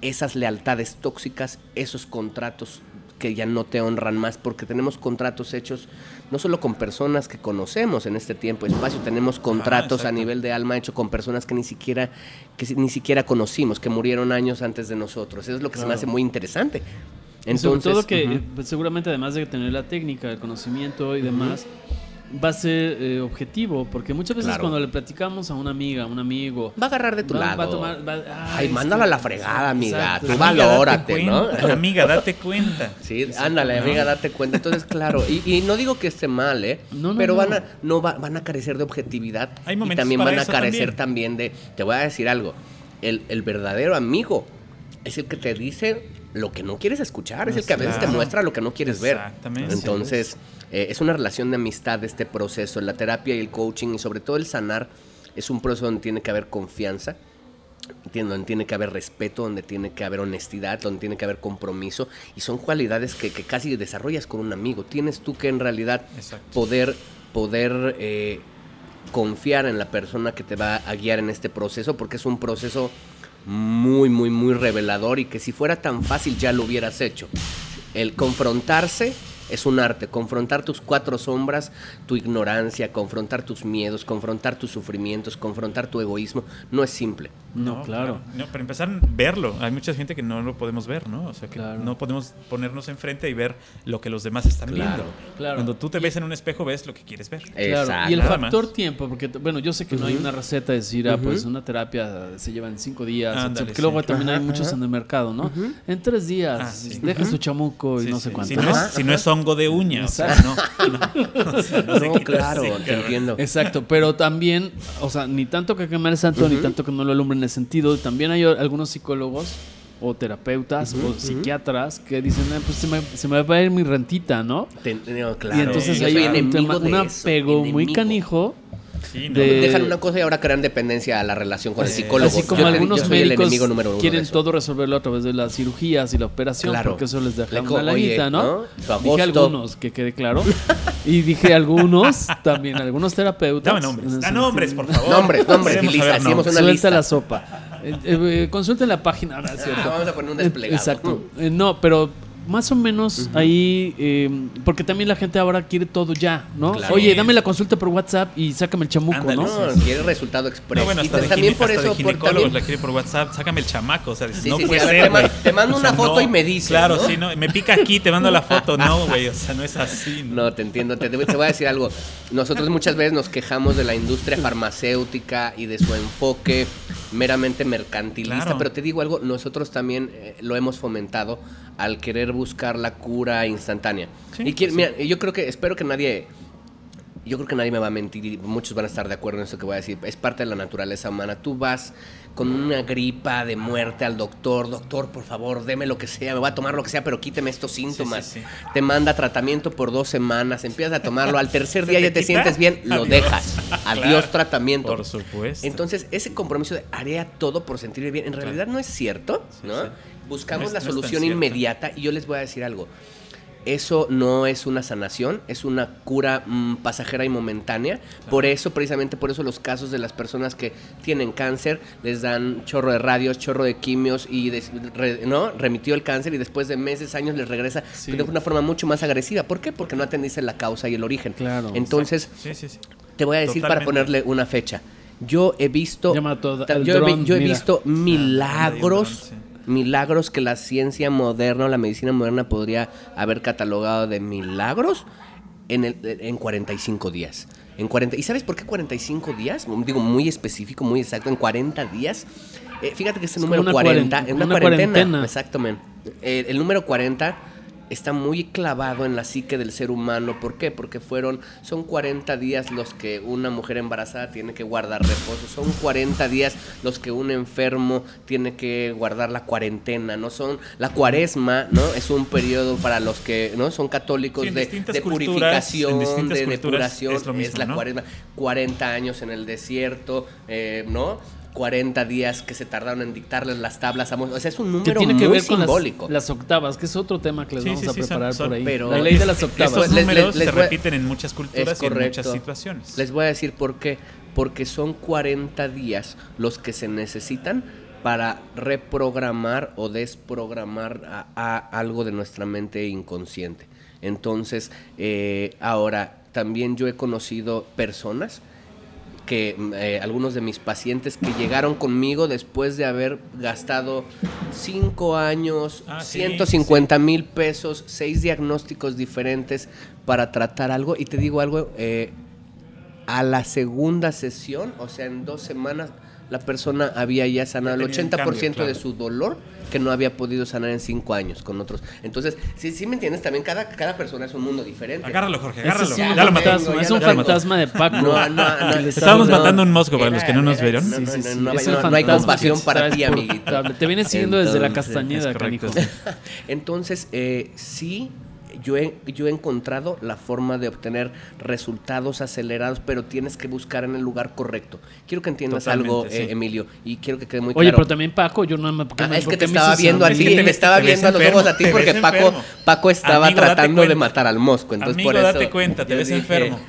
esas lealtades tóxicas, esos contratos que ya no te honran más, porque tenemos contratos hechos no solo con personas que conocemos en este tiempo, espacio, tenemos contratos a nivel de alma hecho con personas que ni siquiera, que ni siquiera conocimos, que murieron años antes de nosotros. Eso es lo que se me hace muy interesante. Y sobre Entonces, todo que eh, pues, seguramente además de tener la técnica, el conocimiento y demás, va a ser eh, objetivo, porque muchas veces Claro. cuando le platicamos a una amiga, a un amigo, va a agarrar de tu va- lado. va a tomar- va- Ay, es mándala a la fregada, amiga. Exacto. Tú Amiga, date valórate, ¿no? cuenta, Amiga, date cuenta. Sí, ándale, amiga, date cuenta. Entonces, claro, y, y no digo que esté mal, ¿eh? No, no, pero no. van a, no va- van a carecer de objetividad. Hay y también para van a carecer también. de. Te voy a decir algo. El, el verdadero amigo es el que te dice lo que no quieres escuchar, es el que a veces te muestra lo que no quieres ver. Exactamente. Entonces, eh, es una relación de amistad este proceso. La terapia y el coaching, y sobre todo el sanar, es un proceso donde tiene que haber confianza, donde tiene que haber respeto, donde tiene que haber honestidad, donde tiene que haber compromiso. Y son cualidades que, que casi desarrollas con un amigo. Tienes tú que en realidad Exacto. poder, poder eh, confiar en la persona que te va a guiar en este proceso, porque es un proceso muy, muy, muy revelador y que si fuera tan fácil ya lo hubieras hecho. El confrontarse es un arte, confrontar tus cuatro sombras, tu ignorancia, confrontar tus miedos, confrontar tus sufrimientos, confrontar tu egoísmo, no es simple. No, claro. No, para empezar, verlo. Hay mucha gente que no lo podemos ver, ¿no? O sea, que Claro. no podemos ponernos enfrente y ver lo que los demás están Claro, viendo. claro. Cuando tú te ves en un espejo, ves lo que quieres ver. Claro, Exacto. y el factor más. tiempo, porque bueno, yo sé que no hay una receta de decir, ah, pues una terapia se lleva en cinco días, Ándale, sí. luego también hay muchos en el mercado, ¿no? En tres días, Ah, sí. deja su chamuco y Sí, no sí. sé cuánto. Si no, ¿no? es, si no es hongo de uña, o sea, no. no. O sea, no se No, claro, así, te entiendo. Exacto, pero también, o sea, ni tanto que quemar el santo, ni tanto que no lo alumbre en sentido. También hay algunos psicólogos o terapeutas o psiquiatras que dicen, "Ah, pues se me, se me va a ir mi rentita, ¿no? Te- no, claro. y entonces hay un, tema, un eso, apego muy canijo. Sí, no. de- Dejan una cosa y ahora crean dependencia a la relación con el Eh, psicólogo. Así como Yo algunos yo soy el médicos enemigo número uno quieren todo resolverlo a través de las cirugías y la operación, Claro. porque eso les deja Le co- una oye, ¿no? ¿no? Dije algunos, que quede claro. y dije algunos, también algunos terapeutas. Dame nombres. Da nombres, por favor. Nombres, nombres, saber hacemos una Suelta lista. la sopa. Eh, eh, consulten la página, ¿no cierto? Ah, vamos a poner un Eh, desplegado. Exacto. Eh, no, pero más o menos ahí, eh, porque también la gente ahora quiere todo ya, ¿no? Claro. Oye, dame la consulta por WhatsApp y sácame el chamuco, Ándale, ¿no? No, quiere resultado expreso. No, bueno, y hasta de, también por hasta eso, de por ginecólogos también- la quiere por WhatsApp. Sácame el chamaco. O sea, dices, Sí, no sí, sí, puede ver, ser, te mando O sea, una foto no. y me dices, Claro, ¿no? sí, no. Me pica aquí, te mando la foto. No, güey. O sea, no es así. ¿no? No, te entiendo. Te, te voy a decir algo. Nosotros muchas veces nos quejamos de la industria farmacéutica y de su enfoque meramente mercantilista, Claro. pero te digo algo, nosotros también eh, lo hemos fomentado al querer querer buscar la cura instantánea. Sí, y quiero- pues sí. mira, yo creo que, espero que nadie, yo creo que nadie me va a mentir y muchos van a estar de acuerdo en esto que voy a decir. Es parte de la naturaleza humana. Tú vas con una gripa de muerte al doctor, doctor, por favor, deme lo que sea, me voy a tomar lo que sea, pero quíteme estos síntomas. sí, sí. Te manda tratamiento por dos semanas, empiezas a tomarlo, al tercer ¿Se día te ya te quita? sientes bien, lo dejas. Adiós Claro, tratamiento. Por supuesto. Entonces, ese compromiso de haría todo por sentirme bien, en realidad no es cierto, ¿no? Buscamos No es- la no solución inmediata y yo les voy a decir algo. Eso no es una sanación, es una cura mm, pasajera y momentánea. Por eso, precisamente por eso los casos de las personas que tienen cáncer les dan chorro de radios, chorro de quimios y re- no remitió el cáncer y después de meses, años les regresa Sí. de una forma mucho más agresiva. ¿Por qué? Porque no atendiste la causa y el origen. Claro. Entonces, Sí, sí, sí. te voy a decir para ponerle una fecha. Yo he visto. Yo, he, vi- dron, yo he visto milagros. Milagros que la ciencia moderna o la medicina moderna podría haber catalogado de milagros en, el, en 45 días. En 40, ¿Y sabes por qué 45 días? Digo, muy específico, muy exacto. En 40 días. Eh, fíjate que este Es número una 40 cuaren- es una, una cuarentena. cuarentena. Exactamente. Eh, el número 40 está muy clavado en la psique del ser humano. ¿Por qué? Porque fueron, son 40 días los que una mujer embarazada tiene que guardar reposo. Son 40 días los que un enfermo tiene que guardar la cuarentena. No son la cuaresma, ¿no? Es un periodo para los que no son católicos Sí, de, distintas de culturas, purificación, de depuración. es la ¿no? cuaresma. 40 años en el desierto, eh, ¿no? 40 días que se tardaron en dictarles las tablas a Moisés. O sea, es un Que número tiene que muy ver con las, simbólico. las octavas, que es otro tema que les Sí, vamos sí, a sí, son- preparar son- por ahí. pero la ley de las octavas. Estos Les- números les- les se voy a- repiten en muchas culturas y en muchas situaciones. Les voy a decir por qué. Porque son 40 días los que se necesitan para reprogramar o desprogramar a, a algo de nuestra mente inconsciente. Entonces, eh, ahora, también yo he conocido personas que eh, algunos de mis pacientes que llegaron conmigo después de haber gastado cinco años, Ah, sí, 150 mil pesos, seis diagnósticos diferentes para tratar algo. Y te digo algo, eh, a la segunda sesión, o sea, en dos semanas, la persona había ya sanado el Ya tenía un 80% cambio, claro. de su dolor que no había podido sanar en cinco años con otros. Entonces, sí, sí me entiendes, también cada, cada persona es un mundo diferente. Agárralo, Jorge, agárralo. es Ya lo tengo, matamos. es un fantasma de Paco. No, no, no. Estábamos matando un mosco para Era- los que no nos era- vieron. no, Sí, no, sí, no, sí. no, Es no, el no hay fantasma compasión para ti, amiguito. Te viene siguiendo desde la castañeda, canijo. Entonces, eh, sí, yo he, yo he encontrado la forma de obtener resultados acelerados, pero tienes que buscar en el lugar correcto. Quiero que entiendas Totalmente, algo, sí. eh, Emilio, y quiero que quede muy Oye, claro. pero también Paco, yo no me... ¿por qué Ah, me- es que te me estaba viendo a ti, ves- estaba viendo a los ojos a ti porque Paco. Paco estaba Amigo, tratando de matar al mosco. Entonces Amigo, por eso date cuenta, te ves dije, enfermo.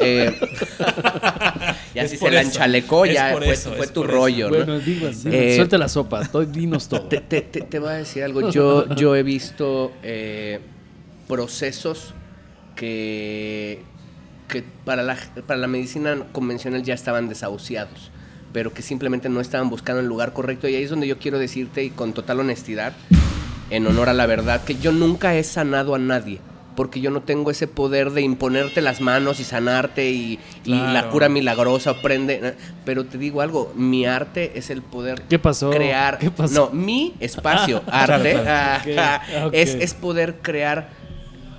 eh, ya Es si por se la eso, enchalecó, es ya por fue, eso, fue es tu rollo, ¿no? Bueno, digo, digo, Eh, suelta la sopa, dinos todo. Te, te- te- te voy a decir algo. Yo, yo he visto eh, procesos que, que para, la, para la medicina convencional ya estaban desahuciados, pero que simplemente no estaban buscando el lugar correcto. Y ahí es donde yo quiero decirte, y con total honestidad, en honor a la verdad, que yo nunca he sanado a nadie. Porque yo no tengo ese poder de imponerte las manos y sanarte y, y la cura milagrosa prende. Pero te digo algo, mi arte es el poder ¿Qué pasó? crear. ¿Qué pasó? No, mi espacio, arte, claro. Es, es poder crear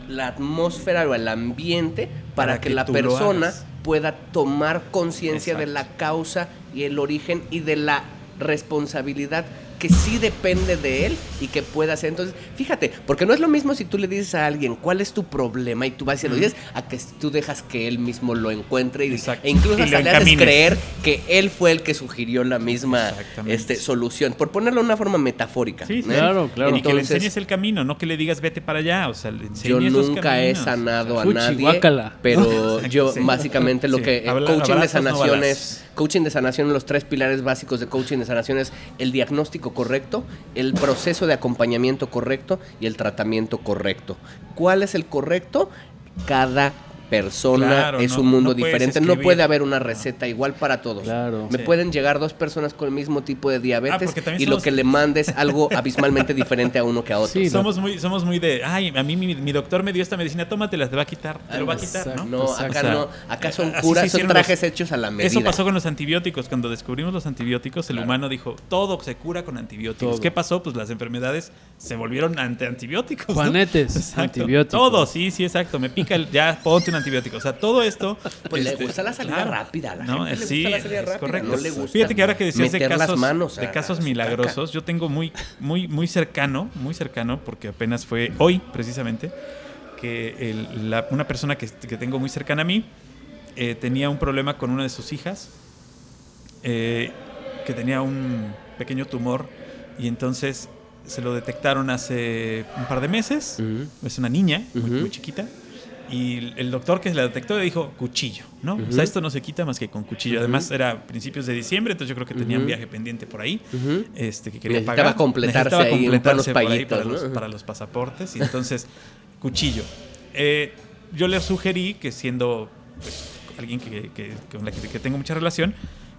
la atmósfera o el ambiente para, Para que, que la persona pueda tomar conciencia de la causa y el origen y de la responsabilidad que sí depende de él y que pueda hacer. Entonces, fíjate, porque no es lo mismo si tú le dices a alguien cuál es tu problema y tú vas y lo dices, a que tú dejas que él mismo lo encuentre y, e incluso Y hasta le haces creer que él fue el que sugirió la misma este, solución, por ponerlo de una forma metafórica. Sí. Claro, claro. Y que le Entonces, enseñes el camino, no que le digas vete para allá. O sea, le yo los nunca he sanado a Fuchi, nadie, guácala. pero yo sí. básicamente lo Sí. que Habla- coaching de abrazos, no sanación balas. es coaching de sanación, los tres pilares básicos de coaching de sanación es el diagnóstico correcto, el proceso de acompañamiento correcto y el tratamiento correcto. ¿Cuál es el correcto? Cada persona Claro, es no- un mundo no diferente. No puede haber una receta igual para todos. Claro. Me Sí. pueden llegar dos personas con el mismo tipo de diabetes Ah, y lo que le mandes algo abismalmente diferente a uno que a otro. Sí, somos muy, somos muy de, ay, a mí mi, mi doctor me dio esta medicina, tómatela, te va a quitar, te lo va a quitar, Exacto. ¿no? No, acá O sea, no, acá son curas, son trajes los- hechos a la medida. Eso pasó con los antibióticos. Cuando descubrimos los antibióticos, el Claro. humano dijo, todo se cura con antibióticos. Todo. ¿Qué pasó? Pues las enfermedades se volvieron ante antibióticos. ¿no? Juanetes, Exacto. antibióticos. Todo, sí, sí, exacto. Me pica el, ya ponte un antibiótico. O sea, todo esto. Pues le este, gusta la salida rápida, a la no, gente le sí, gusta la salida es rápida, correcto. no le gusta Fíjate que ahora que decías de casos, manos de casos milagrosos, yo tengo muy, muy, muy cercano, muy cercano, porque apenas fue hoy, precisamente, que el- la- una persona que, que tengo muy cercana a mí eh, tenía un problema con una de sus hijas, eh, que tenía un pequeño tumor, y entonces se lo detectaron hace un par de meses. Es una niña, muy, muy chiquita. Y el- doctor que la detectó dijo cuchillo, ¿no? O Ujú. sea, esto no se quita más que con cuchillo. Además, era principios de diciembre, entonces yo creo que tenía un Ujú. viaje pendiente por ahí. Este, que quería Necesitaba pagar. completarse ahí unos por ahí para, ¿no? los, para los pasaportes. Y entonces, cuchillo. Eh, yo le sugerí que siendo pues, alguien que, que- con la que, que tengo mucha relación,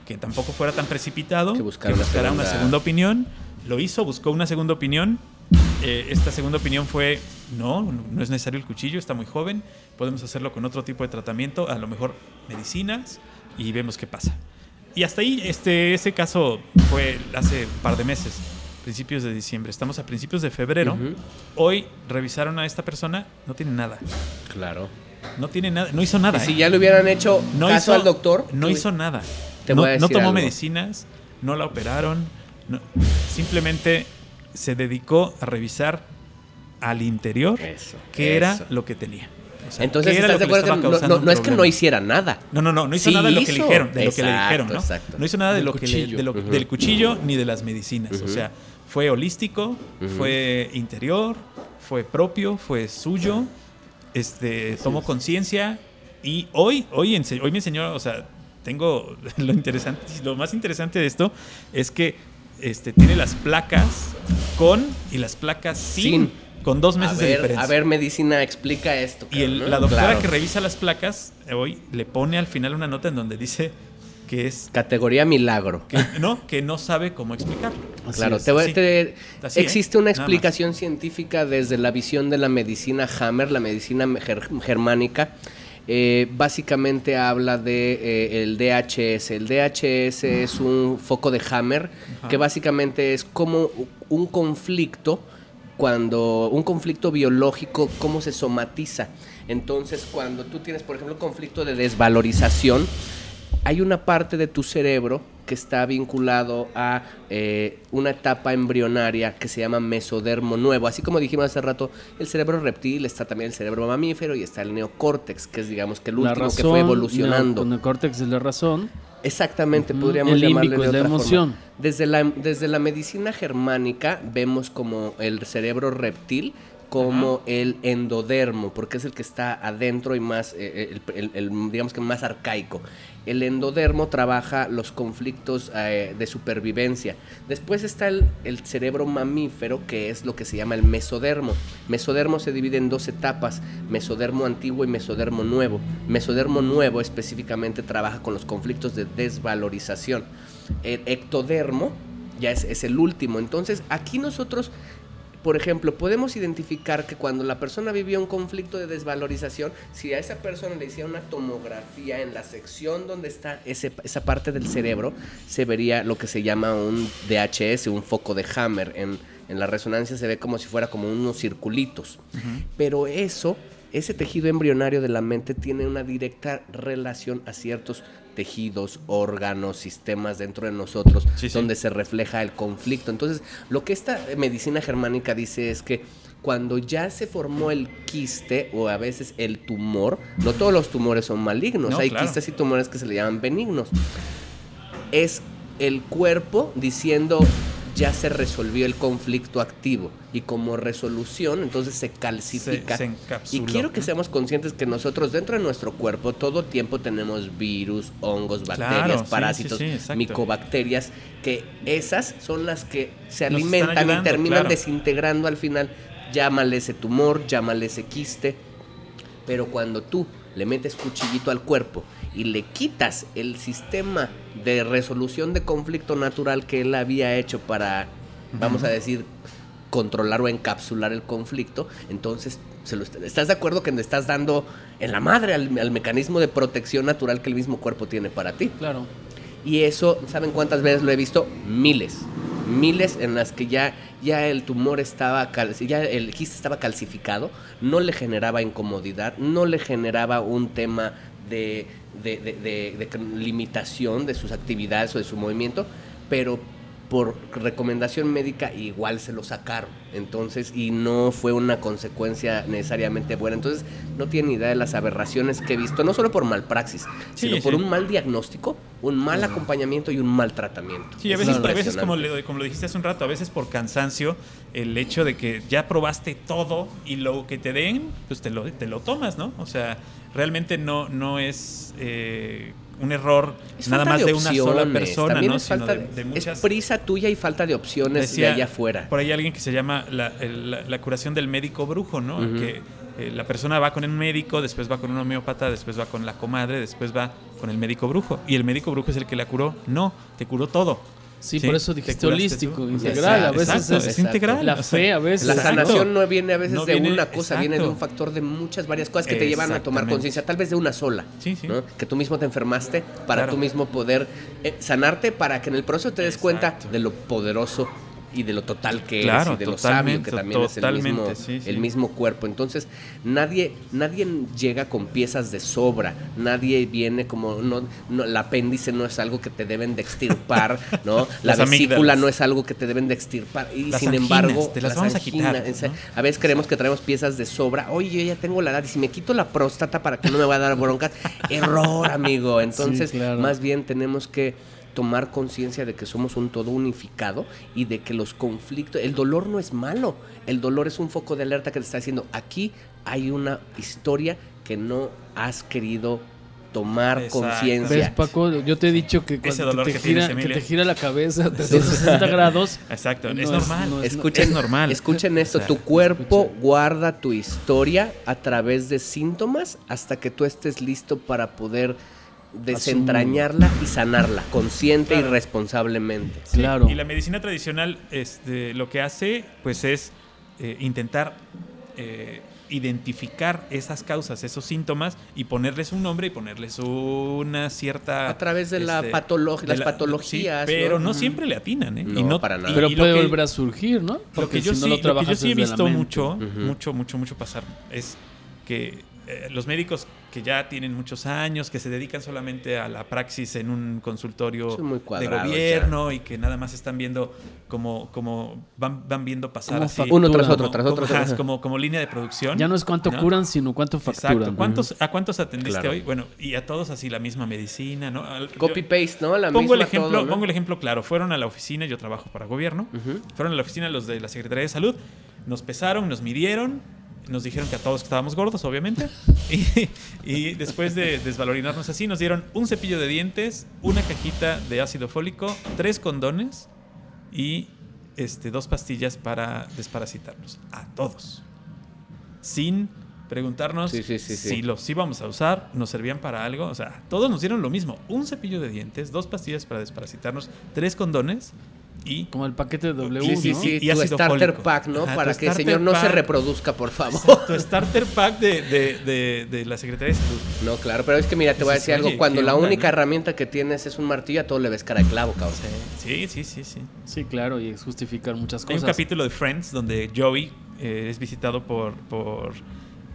que tampoco fuera tan precipitado, Que que buscara una una, segunda- segunda opinión. Lo hizo, buscó una segunda opinión. Eh, esta segunda opinión fue, no, no es necesario el cuchillo, está muy joven, podemos hacerlo con otro tipo de tratamiento, a lo mejor medicinas, y vemos qué pasa. Y hasta ahí, este, ese caso fue hace un par de meses, principios de diciembre. Estamos a principios de febrero. Hoy revisaron a esta persona, no tiene nada. Claro. No tiene nada, no hizo nada. Y si ¿eh? ya le hubieran hecho no caso hizo, al doctor, No hizo nada. Te no, voy a no decir tomó algo. medicinas, no la operaron. no- simplemente se dedicó a revisar al interior Eso, qué era lo que tenía. O sea, Entonces, ¿estás de que acuerdo que no, es que no hiciera nada? No, no, no, no hizo Sí nada de lo que le dijeron, de lo que le dijeron, ¿no? exacto. No hizo nada de Del lo que le- cuchillo. de lo- Ujú. del cuchillo ni de las medicinas. O sea, fue holístico, fue interior, fue propio, fue suyo. Este, tomó conciencia y hoy, hoy, hoy me enseñó, o sea, tengo lo interesante, lo más interesante de esto es que este tiene las placas con y las placas sin, Sin. Con dos A meses de diferencia. a ver, medicina, explica esto. Y el- la doctora Claro. que revisa las placas eh, hoy le pone al final una nota en donde dice que es Categoría milagro. que no que no sabe cómo explicarlo. Así Claro, es. te voy- te- Así, ¿eh? existe una explicación científica desde la visión de la medicina Hammer, la medicina ger- germánica. Eh, básicamente habla de eh, el DHS. El DHS es un foco de Hammer Ajá. que básicamente es como un conflicto cuando un conflicto biológico cómo se somatiza. Entonces, cuando tú tienes, por ejemplo, conflicto de desvalorización, hay una parte de tu cerebro que está vinculado a eh, una etapa embrionaria que se llama mesodermo nuevo. Así como dijimos hace rato, el cerebro reptil está también el cerebro mamífero y está el neocórtex, que es digamos que el último razón, que fue evolucionando. El córtex es la razón. Exactamente, podríamos El llamarle límbico de la otra emoción. forma. Desde la, desde la medicina germánica vemos como el cerebro reptil como el endodermo, porque es el que está adentro y más, eh, el, el- el, digamos que más arcaico. El endodermo trabaja los conflictos eh, de supervivencia. Después está el, el cerebro mamífero, que es lo que se llama el mesodermo. Mesodermo se divide en dos etapas, mesodermo antiguo y mesodermo nuevo. Mesodermo nuevo específicamente trabaja con los conflictos de desvalorización. El ectodermo ya es, es el último. Entonces, aquí nosotros por ejemplo, podemos identificar que cuando la persona vivía un conflicto de desvalorización, si a esa persona le hiciera una tomografía en la sección donde está ese- esa parte del cerebro, se vería lo que se llama un DHS, un foco de Hammer. En, en la resonancia se ve como si fuera como unos circulitos. Pero eso, ese tejido embrionario de la mente tiene una directa relación a ciertos tejidos, órganos, sistemas dentro de nosotros, Sí, sí. donde se refleja el conflicto. Entonces, lo que esta medicina germánica dice es que cuando ya se formó el quiste o a veces el tumor, no todos los tumores son malignos, No, hay claro. quistes y tumores que se le llaman benignos. Es el cuerpo diciendo ya se resolvió el conflicto activo y como resolución entonces se calcifica. Se- se y quiero que seamos conscientes que nosotros dentro de nuestro cuerpo todo tiempo tenemos virus, hongos, bacterias, Claro, parásitos, sí, sí, exacto. micobacterias, que esas son las que se Nos alimentan y terminan claro. desintegrando al final. Llámale ese tumor, llámale ese quiste. Pero cuando tú le metes cuchillito al cuerpo y le quitas el sistema de resolución de conflicto natural que él había hecho para, vamos a decir, controlar o encapsular el conflicto, entonces se lo, ¿estás de acuerdo que le estás dando en la madre al, al mecanismo de protección natural que el mismo cuerpo tiene para ti? Claro. Y eso, ¿saben cuántas veces lo he visto? Miles. Miles en las que ya, ya el tumor estaba, cal- ya el quiste estaba calcificado, no le generaba incomodidad, no le generaba un tema de, de- de- de- limitación de sus actividades o de su movimiento, pero por recomendación médica igual se lo sacaron. Entonces, y no fue una consecuencia necesariamente buena. Entonces, no tienen idea de las aberraciones que he visto, no solo por malpraxis, Sí, sino por un mal diagnóstico, un mal acompañamiento y un mal tratamiento. Sí, a Es veces, Claro. a veces como, le- como lo dijiste hace un rato, a veces por cansancio, el hecho de que ya probaste todo y lo que te den, pues te lo, te lo tomas, ¿no? O sea, realmente no, no es eh, un error Es nada más de, una sola persona, también ¿no? es, falta de, de- de es muchas... prisa tuya y falta de opciones Decía de allá afuera. Por ahí alguien que se llama la, el- la- la curación del médico brujo, ¿no? Que eh, la persona va con un médico, después va con un homeópata, después va con la comadre, después va con el médico brujo. Y el médico brujo es el que la curó. No, te curó todo. Sí, Sí, por eso te dijiste holístico, integral. A veces Exacto, es es integral. la fe, a veces. La Exacto. sanación no viene a veces No de viene- una cosa, viene de un factor de muchas, varias cosas que te llevan a tomar conciencia, tal vez de una sola. Sí, sí. ¿no? Que tú mismo te enfermaste para Claro. tú mismo poder eh, sanarte, para que en el proceso te des cuenta de lo poderoso y de lo total que Claro, eres y de lo sabio que también es el mismo, totalmente, sí, sí. el mismo cuerpo. Entonces, nadie, nadie llega con piezas de sobra, nadie viene como, no, no, el apéndice no es algo que te deben de extirpar, ¿no? La Las vesícula amígdalas. no es algo que te deben de extirpar. Y Las sin anginas, embargo, te las vamos a quitar, ¿no? a veces creemos que traemos piezas de sobra. Oye, yo ya tengo la edad y si me quito la próstata para que no me vaya a dar broncas, error, amigo. Entonces, claro. más bien tenemos que tomar conciencia de que somos un todo unificado y de que los conflictos, el dolor no es malo, el dolor es un foco de alerta que te está diciendo, aquí hay una historia que no has querido tomar Exacto. ¿Ves, conciencia. Paco? Yo te he dicho que cuando dolor te, que gira, tienes, que Emilia. te gira la cabeza de 60 grados. Exacto, No es es- normal. no es- Escuchen, es normal. escuchen esto, O sea, tu cuerpo guarda tu historia a través de síntomas hasta que tú estés listo para poder desentrañarla y sanarla, consciente y responsablemente. Sí, Claro. Y la medicina tradicional este, lo que hace pues es eh, intentar eh, identificar esas causas, esos síntomas y ponerles un nombre y ponerles una cierta... A través de la este, patolo- de las la- patologías, sí, pero ¿no? no, siempre le atinan, ¿eh? No, para nada. y- Pero y lo puede que- volver a surgir, ¿no? Lo Porque que, yo si no sí, lo lo que yo sí he desde la visto mucho, mucho, mucho, mucho pasar es que eh, los médicos que ya tienen muchos años, que se dedican solamente a la praxis en un consultorio de gobierno y que nada más están viendo como, como van, van viendo pasar Como así. Uno tras otro, tras como, otro. ajá, tras- como, como línea de producción. Ya no es cuánto ¿no? curan, sino cuánto facturan. Exacto. ¿Cuántos, ¿A cuántos atendiste Claro. hoy? Bueno, y a todos así la misma medicina, ¿no? Al- yo- Copy paste, ¿no? La pongo el ejemplo, todo, ¿no? pongo el ejemplo claro. Fueron a la oficina, yo trabajo para gobierno. Fueron a la oficina los de la Secretaría de Salud, nos pesaron, nos midieron, nos dijeron que a todos estábamos gordos, obviamente. Y, y después de desvalorizarnos así, nos dieron un cepillo de dientes, una cajita de ácido fólico, tres condones y este, dos pastillas para desparasitarnos. A todos. Sin preguntarnos sí, sí. si los íbamos a usar, nos servían para algo. O sea, todos nos dieron lo mismo. Un cepillo de dientes, dos pastillas para desparasitarnos, tres condones y Como el paquete de W, Sí, sí, ¿no? sí, Y tu starter fólico. pack, ¿no? Ajá, Para que el señor no se reproduzca, por favor. tu starter pack de, de, de, de la Secretaría de Salud. No, claro, pero es que mira, te voy a decir algo. oye, Cuando ¿qué la onda, única no? herramienta que tienes es un martillo, a todo le ves cara de clavo, cabrón. Sí, sí, sí, sí. Sí, claro, y es justificar muchas Hay un cosas. capítulo de Friends donde Joey eh, es visitado por, por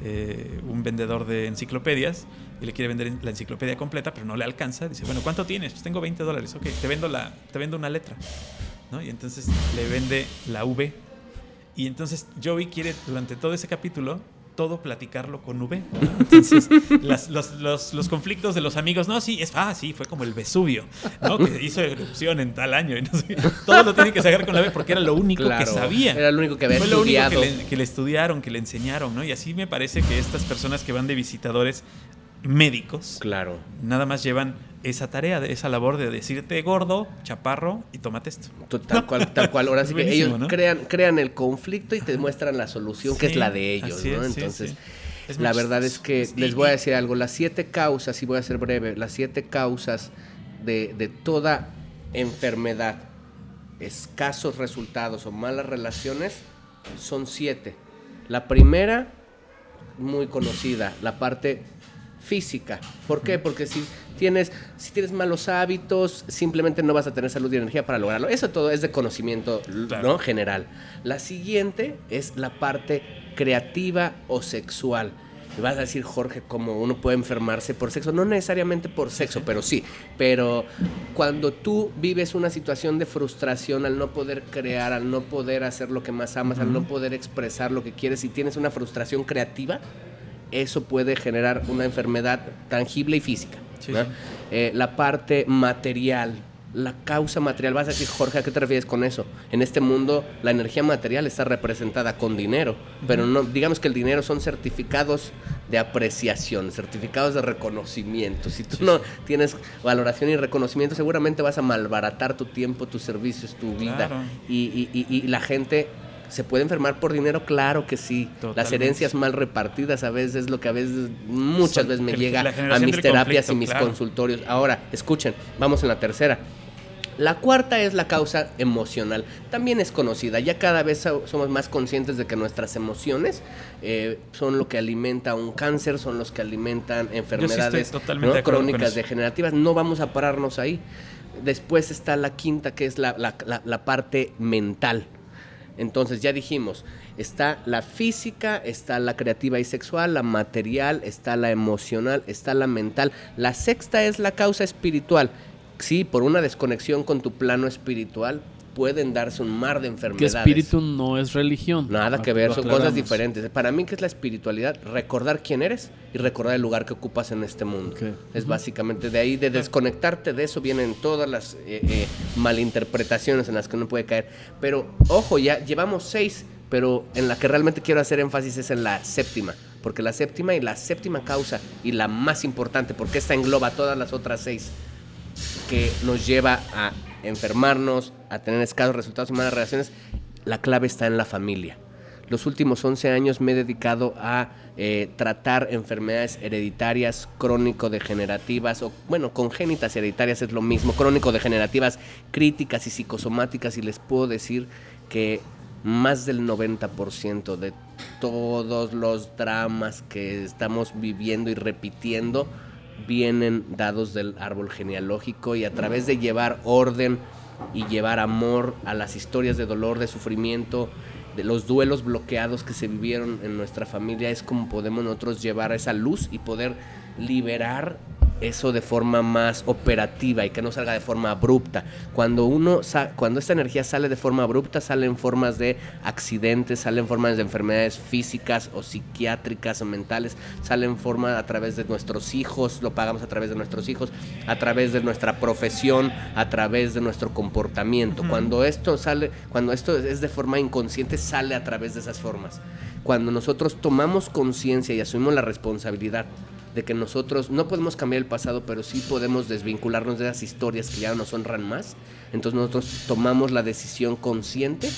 eh, un vendedor de enciclopedias y le quiere vender la enciclopedia completa, pero no le alcanza. Dice, bueno, ¿cuánto tienes? Pues tengo 20 dólares. Ok, te vendo, la, te vendo una letra. ¿No? Y entonces le vende la V. Y entonces Joey quiere, durante todo ese capítulo, todo platicarlo con V. ¿no? Entonces, las- los, los- los conflictos de los amigos, no, sí, es, ah, sí, fue como el Vesubio, ¿no? Que hizo erupción en tal año. y no sé. todo lo tiene que sacar con la V porque era lo único Claro, que sabía. Era lo único que había Fue lo único estudiado. que le, que le estudiaron, que le enseñaron, ¿no? Y así me parece que estas personas que van de visitadores médicos Claro. nada más llevan esa tarea, de esa labor de decirte gordo, chaparro y tómate esto. Tal cual, tal cual. Ahora sí que ellos ¿no? crean, crean el conflicto y te muestran la solución que es la de ellos, ¿no? es, Entonces, sí. La verdad es que Es- les voy a decir algo. Las siete causas, y voy a ser breve, las siete causas de, de toda enfermedad, escasos resultados o malas relaciones, son siete. La primera, muy conocida, la parte física. ¿Por qué? Porque si tienes, si tienes malos hábitos, simplemente no vas a tener salud y energía para lograrlo. Eso todo es de conocimiento Claro. ¿no? general. La siguiente es la parte creativa o sexual. Y vas a decir, Jorge, cómo uno puede enfermarse por sexo. No necesariamente por sexo, pero sí. Pero cuando tú vives una situación de frustración al no poder crear, al no poder hacer lo que más amas, al no poder expresar lo que quieres y tienes una frustración creativa, eso puede generar una enfermedad tangible y física. Sí, ¿no? sí. Eh, la parte material, la causa material, vas a decir, Jorge, ¿a qué te refieres con eso? En este mundo la energía material está representada con dinero, pero no, digamos que el dinero son certificados de apreciación, certificados de reconocimiento. Si tú no tienes valoración y reconocimiento, seguramente vas a malbaratar tu tiempo, tus servicios, tu vida. Claro. Y, y- y- y la gente se puede enfermar por dinero, claro que sí. Las herencias mal repartidas a veces es lo que a veces, muchas Son- veces me el- llega a mis terapias y mis claro. consultorios. Ahora, escuchen, vamos en la tercera. La cuarta es la causa emocional. También es conocida. Ya cada vez so- somos más conscientes de que nuestras emociones eh, son lo que alimenta un cáncer, son los que alimentan enfermedades ¿no? de crónicas degenerativas. No vamos a pararnos ahí. Después está la quinta, que es la, la- la- la parte mental. Entonces ya dijimos, está la física, está la creativa y sexual, la material, está la emocional, está la mental. La sexta es la causa espiritual. Sí, por una desconexión con tu plano espiritual pueden darse un mar de Que enfermedades. espíritu no es religión. Nada que ver, son cosas diferentes. Para mí, ¿qué es la espiritualidad? Recordar quién eres y recordar el lugar que ocupas en este mundo. Es básicamente de ahí, de desconectarte de eso, vienen todas las eh, eh, malinterpretaciones en las que uno puede caer. Pero, ojo, ya llevamos seis, pero en la que realmente quiero hacer énfasis es en la séptima. Porque la séptima y la séptima causa, y la más importante, porque esta engloba todas las otras seis, que nos lleva a enfermarnos, a tener escasos resultados y malas relaciones, la clave está en la familia. Los últimos 11 años me he dedicado a eh, tratar enfermedades hereditarias, crónico-degenerativas, o bueno, congénitas hereditarias es lo mismo, crónico-degenerativas, críticas y psicosomáticas, y les puedo decir que más del 90% de todos los dramas que estamos viviendo y repitiendo vienen dados del árbol genealógico y a través de llevar orden y llevar amor a las historias de dolor, de sufrimiento, de los duelos bloqueados que se vivieron en nuestra familia, es como podemos nosotros llevar esa luz y poder liberar eso de forma más operativa y que no salga de forma abrupta. Cuando uno sa- cuando esta energía sale de forma abrupta, sale en formas de accidentes, sale en formas de enfermedades físicas o psiquiátricas o mentales, sale en forma a través de nuestros hijos, lo pagamos a través de nuestros hijos, a través de nuestra profesión, a través de nuestro comportamiento. Cuando esto sale, cuando esto es de forma inconsciente, sale a través de esas formas. Cuando nosotros tomamos conciencia y asumimos la responsabilidad de que nosotros no podemos cambiar el pasado, pero sí podemos desvincularnos de esas historias que ya no nos honran más. Entonces nosotros tomamos la decisión consciente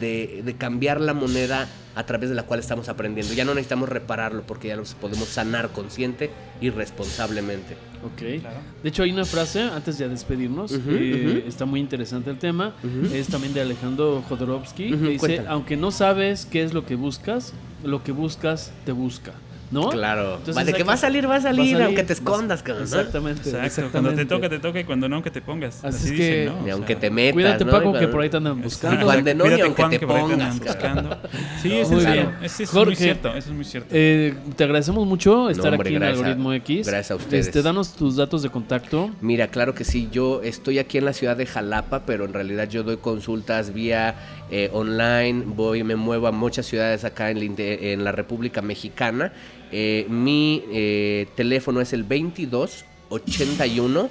de, de cambiar la moneda a través de la cual estamos aprendiendo. Ya no necesitamos repararlo porque ya los podemos sanar consciente y responsablemente. Ok. Claro. De hecho, hay una frase, antes de despedirnos, eh, está muy interesante el tema. Es también de Alejandro Jodorowsky. Que dice, aunque no sabes qué es lo que buscas, lo que buscas te busca. ¿No? Claro. Entonces que va a salir, va a Va a salir, aunque te escondas, cabrón, ¿no? Exactamente. Exacto. Cuando te exactamente. toca, te toca y cuando no, que te pongas. Así Así, es que- dicen, ¿no? Ni O aunque sea, te metas, Cuídate, ¿no? Paco, Y que por ahí te andan buscando. Cuando no, ni Cuídate, aunque Juan, te pongas, buscando. Sí, eso Muy es, bien. bien. Eso es Jorge, muy cierto. Eso es muy cierto. Eh, te agradecemos mucho estar hombre, aquí en a- Algoritmo X. gracias a ustedes. Este, danos tus datos de contacto. Mira, claro que sí, yo estoy aquí en la ciudad de Jalapa, pero en realidad yo doy consultas vía eh, online, voy, me muevo a muchas ciudades acá en la, inte- en la República Mexicana. Eh, mi eh, teléfono es el 22 81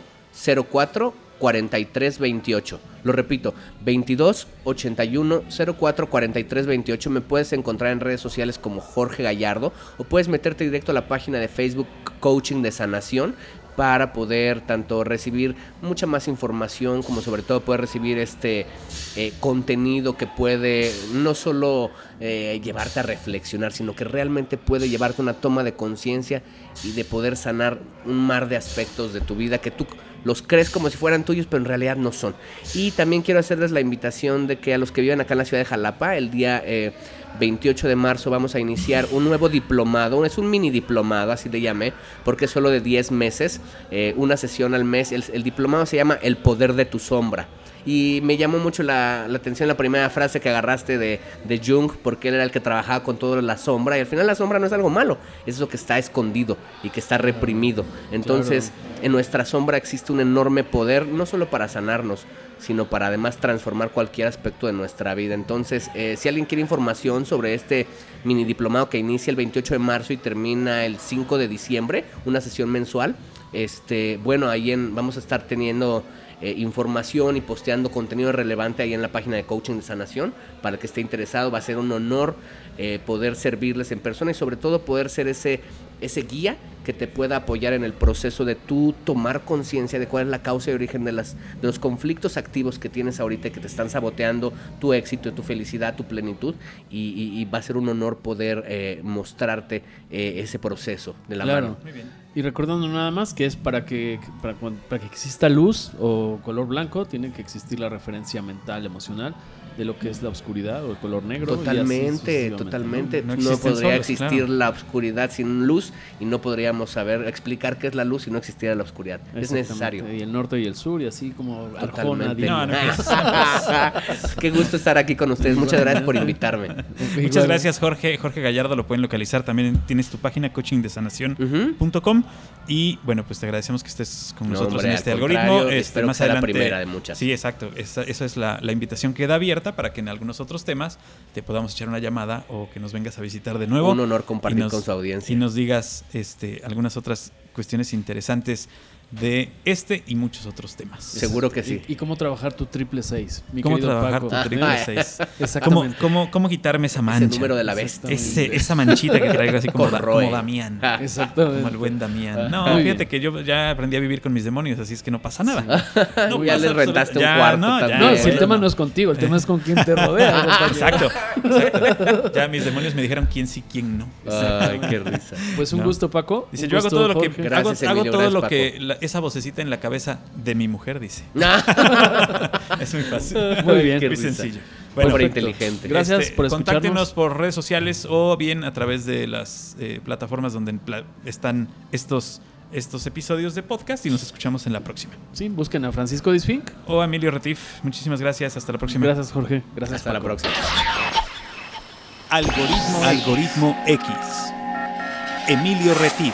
04 43 28. Lo repito, 22 81 04 43 28. Me puedes encontrar en redes sociales como Jorge Gallardo o puedes meterte directo a la página de Facebook Coaching de Sanación para poder tanto recibir mucha más información como sobre todo poder recibir este eh, contenido que puede no solo eh, llevarte a reflexionar, sino que realmente puede llevarte una toma de conciencia y de poder sanar un mar de aspectos de tu vida que tú los crees como si fueran tuyos, pero en realidad no son. Y también quiero hacerles la invitación de que a los que viven acá en la ciudad de Jalapa, el día 28 de marzo vamos a iniciar un nuevo diplomado, es un mini diplomado, así le llamé, porque es solo de 10 meses, eh, una sesión al mes. El, diplomado se llama El Poder de tu Sombra. Y me llamó mucho la, atención la primera frase que agarraste de, de, Jung, porque él era el que trabajaba con toda la sombra. Y al final la sombra no es algo malo, es eso que está escondido y que está reprimido. Entonces, en nuestra sombra existe un enorme poder, no solo para sanarnos, sino para además transformar cualquier aspecto de nuestra vida. Entonces, eh, si alguien quiere información sobre este mini diplomado que inicia el 28 de marzo y termina el 5 de diciembre, una sesión mensual, este, bueno, ahí en, vamos a estar teniendo eh, información y posteando contenido relevante ahí en la página de Coaching de Sanación. Para el que esté interesado, va a ser un honor eh, poder servirles en persona y sobre todo poder ser ese, ese guía que te pueda apoyar en el proceso de tú tomar conciencia de cuál es la causa y origen de, las, de los conflictos activos que tienes ahorita que te están saboteando tu éxito, tu felicidad, tu plenitud y, va a ser un honor poder eh, mostrarte ese proceso de la mano. Muy bien. Y recordando nada más que es para que, para, para que exista luz o color blanco, tiene que existir la referencia mental, emocional de lo que es la oscuridad o el color negro. Totalmente, totalmente. No, podría existir la oscuridad sin luz y no podríamos saber explicar qué es la luz si no existiera la oscuridad. Es necesario. Y el norte y el sur y así como Totalmente. qué gusto estar aquí con ustedes. Muchas gracias por invitarme. Muchas gracias Jorge. Jorge Gallardo lo pueden localizar. También tienes tu página coachingdesanación.com y bueno, pues te agradecemos que estés con nosotros en este algoritmo. Este, más adelante, la primera de muchas. Sí, exacto. Esa, es la, la invitación queda abierta para que en algunos otros temas te podamos echar una llamada o que nos vengas a visitar de nuevo. Un honor compartir con su audiencia. Y nos digas este, algunas otras cuestiones interesantes de este y muchos otros temas. Seguro que sí. ¿Y, cómo trabajar tu triple seis? ¿Cómo trabajar tu triple seis? Exactamente. ¿Cómo, cómo, quitarme esa mancha? Ese número de la bestia. esa manchita que traigo así como, como Damián. Exactamente. Como el buen Damián. No, fíjate que yo ya aprendí a vivir con mis demonios, así es que no pasa nada. No ya le rentaste un cuarto no, también. No, si el tema no es contigo, el tema es con quién te rodea. exacto, exacto. Ya mis demonios me dijeron quién sí, quién no. Ay, qué risa. Pues un gusto, Paco. Dice, yo hago todo lo que hago todo lo que esa vocecita en la cabeza de mi mujer, dice. es muy fácil. Muy bien. Muy sencillo. Bueno, inteligente. Gracias este, por escucharnos. Contáctenos por redes sociales o bien a través de las eh, plataformas donde están estos estos episodios de podcast y nos escuchamos en la próxima. Sí, busquen a Francisco Disfink o a Emilio Retif. Muchísimas gracias. Hasta la próxima. Gracias, Jorge. Gracias. Hasta la próxima. Algoritmo, Algoritmo X. Emilio Retif.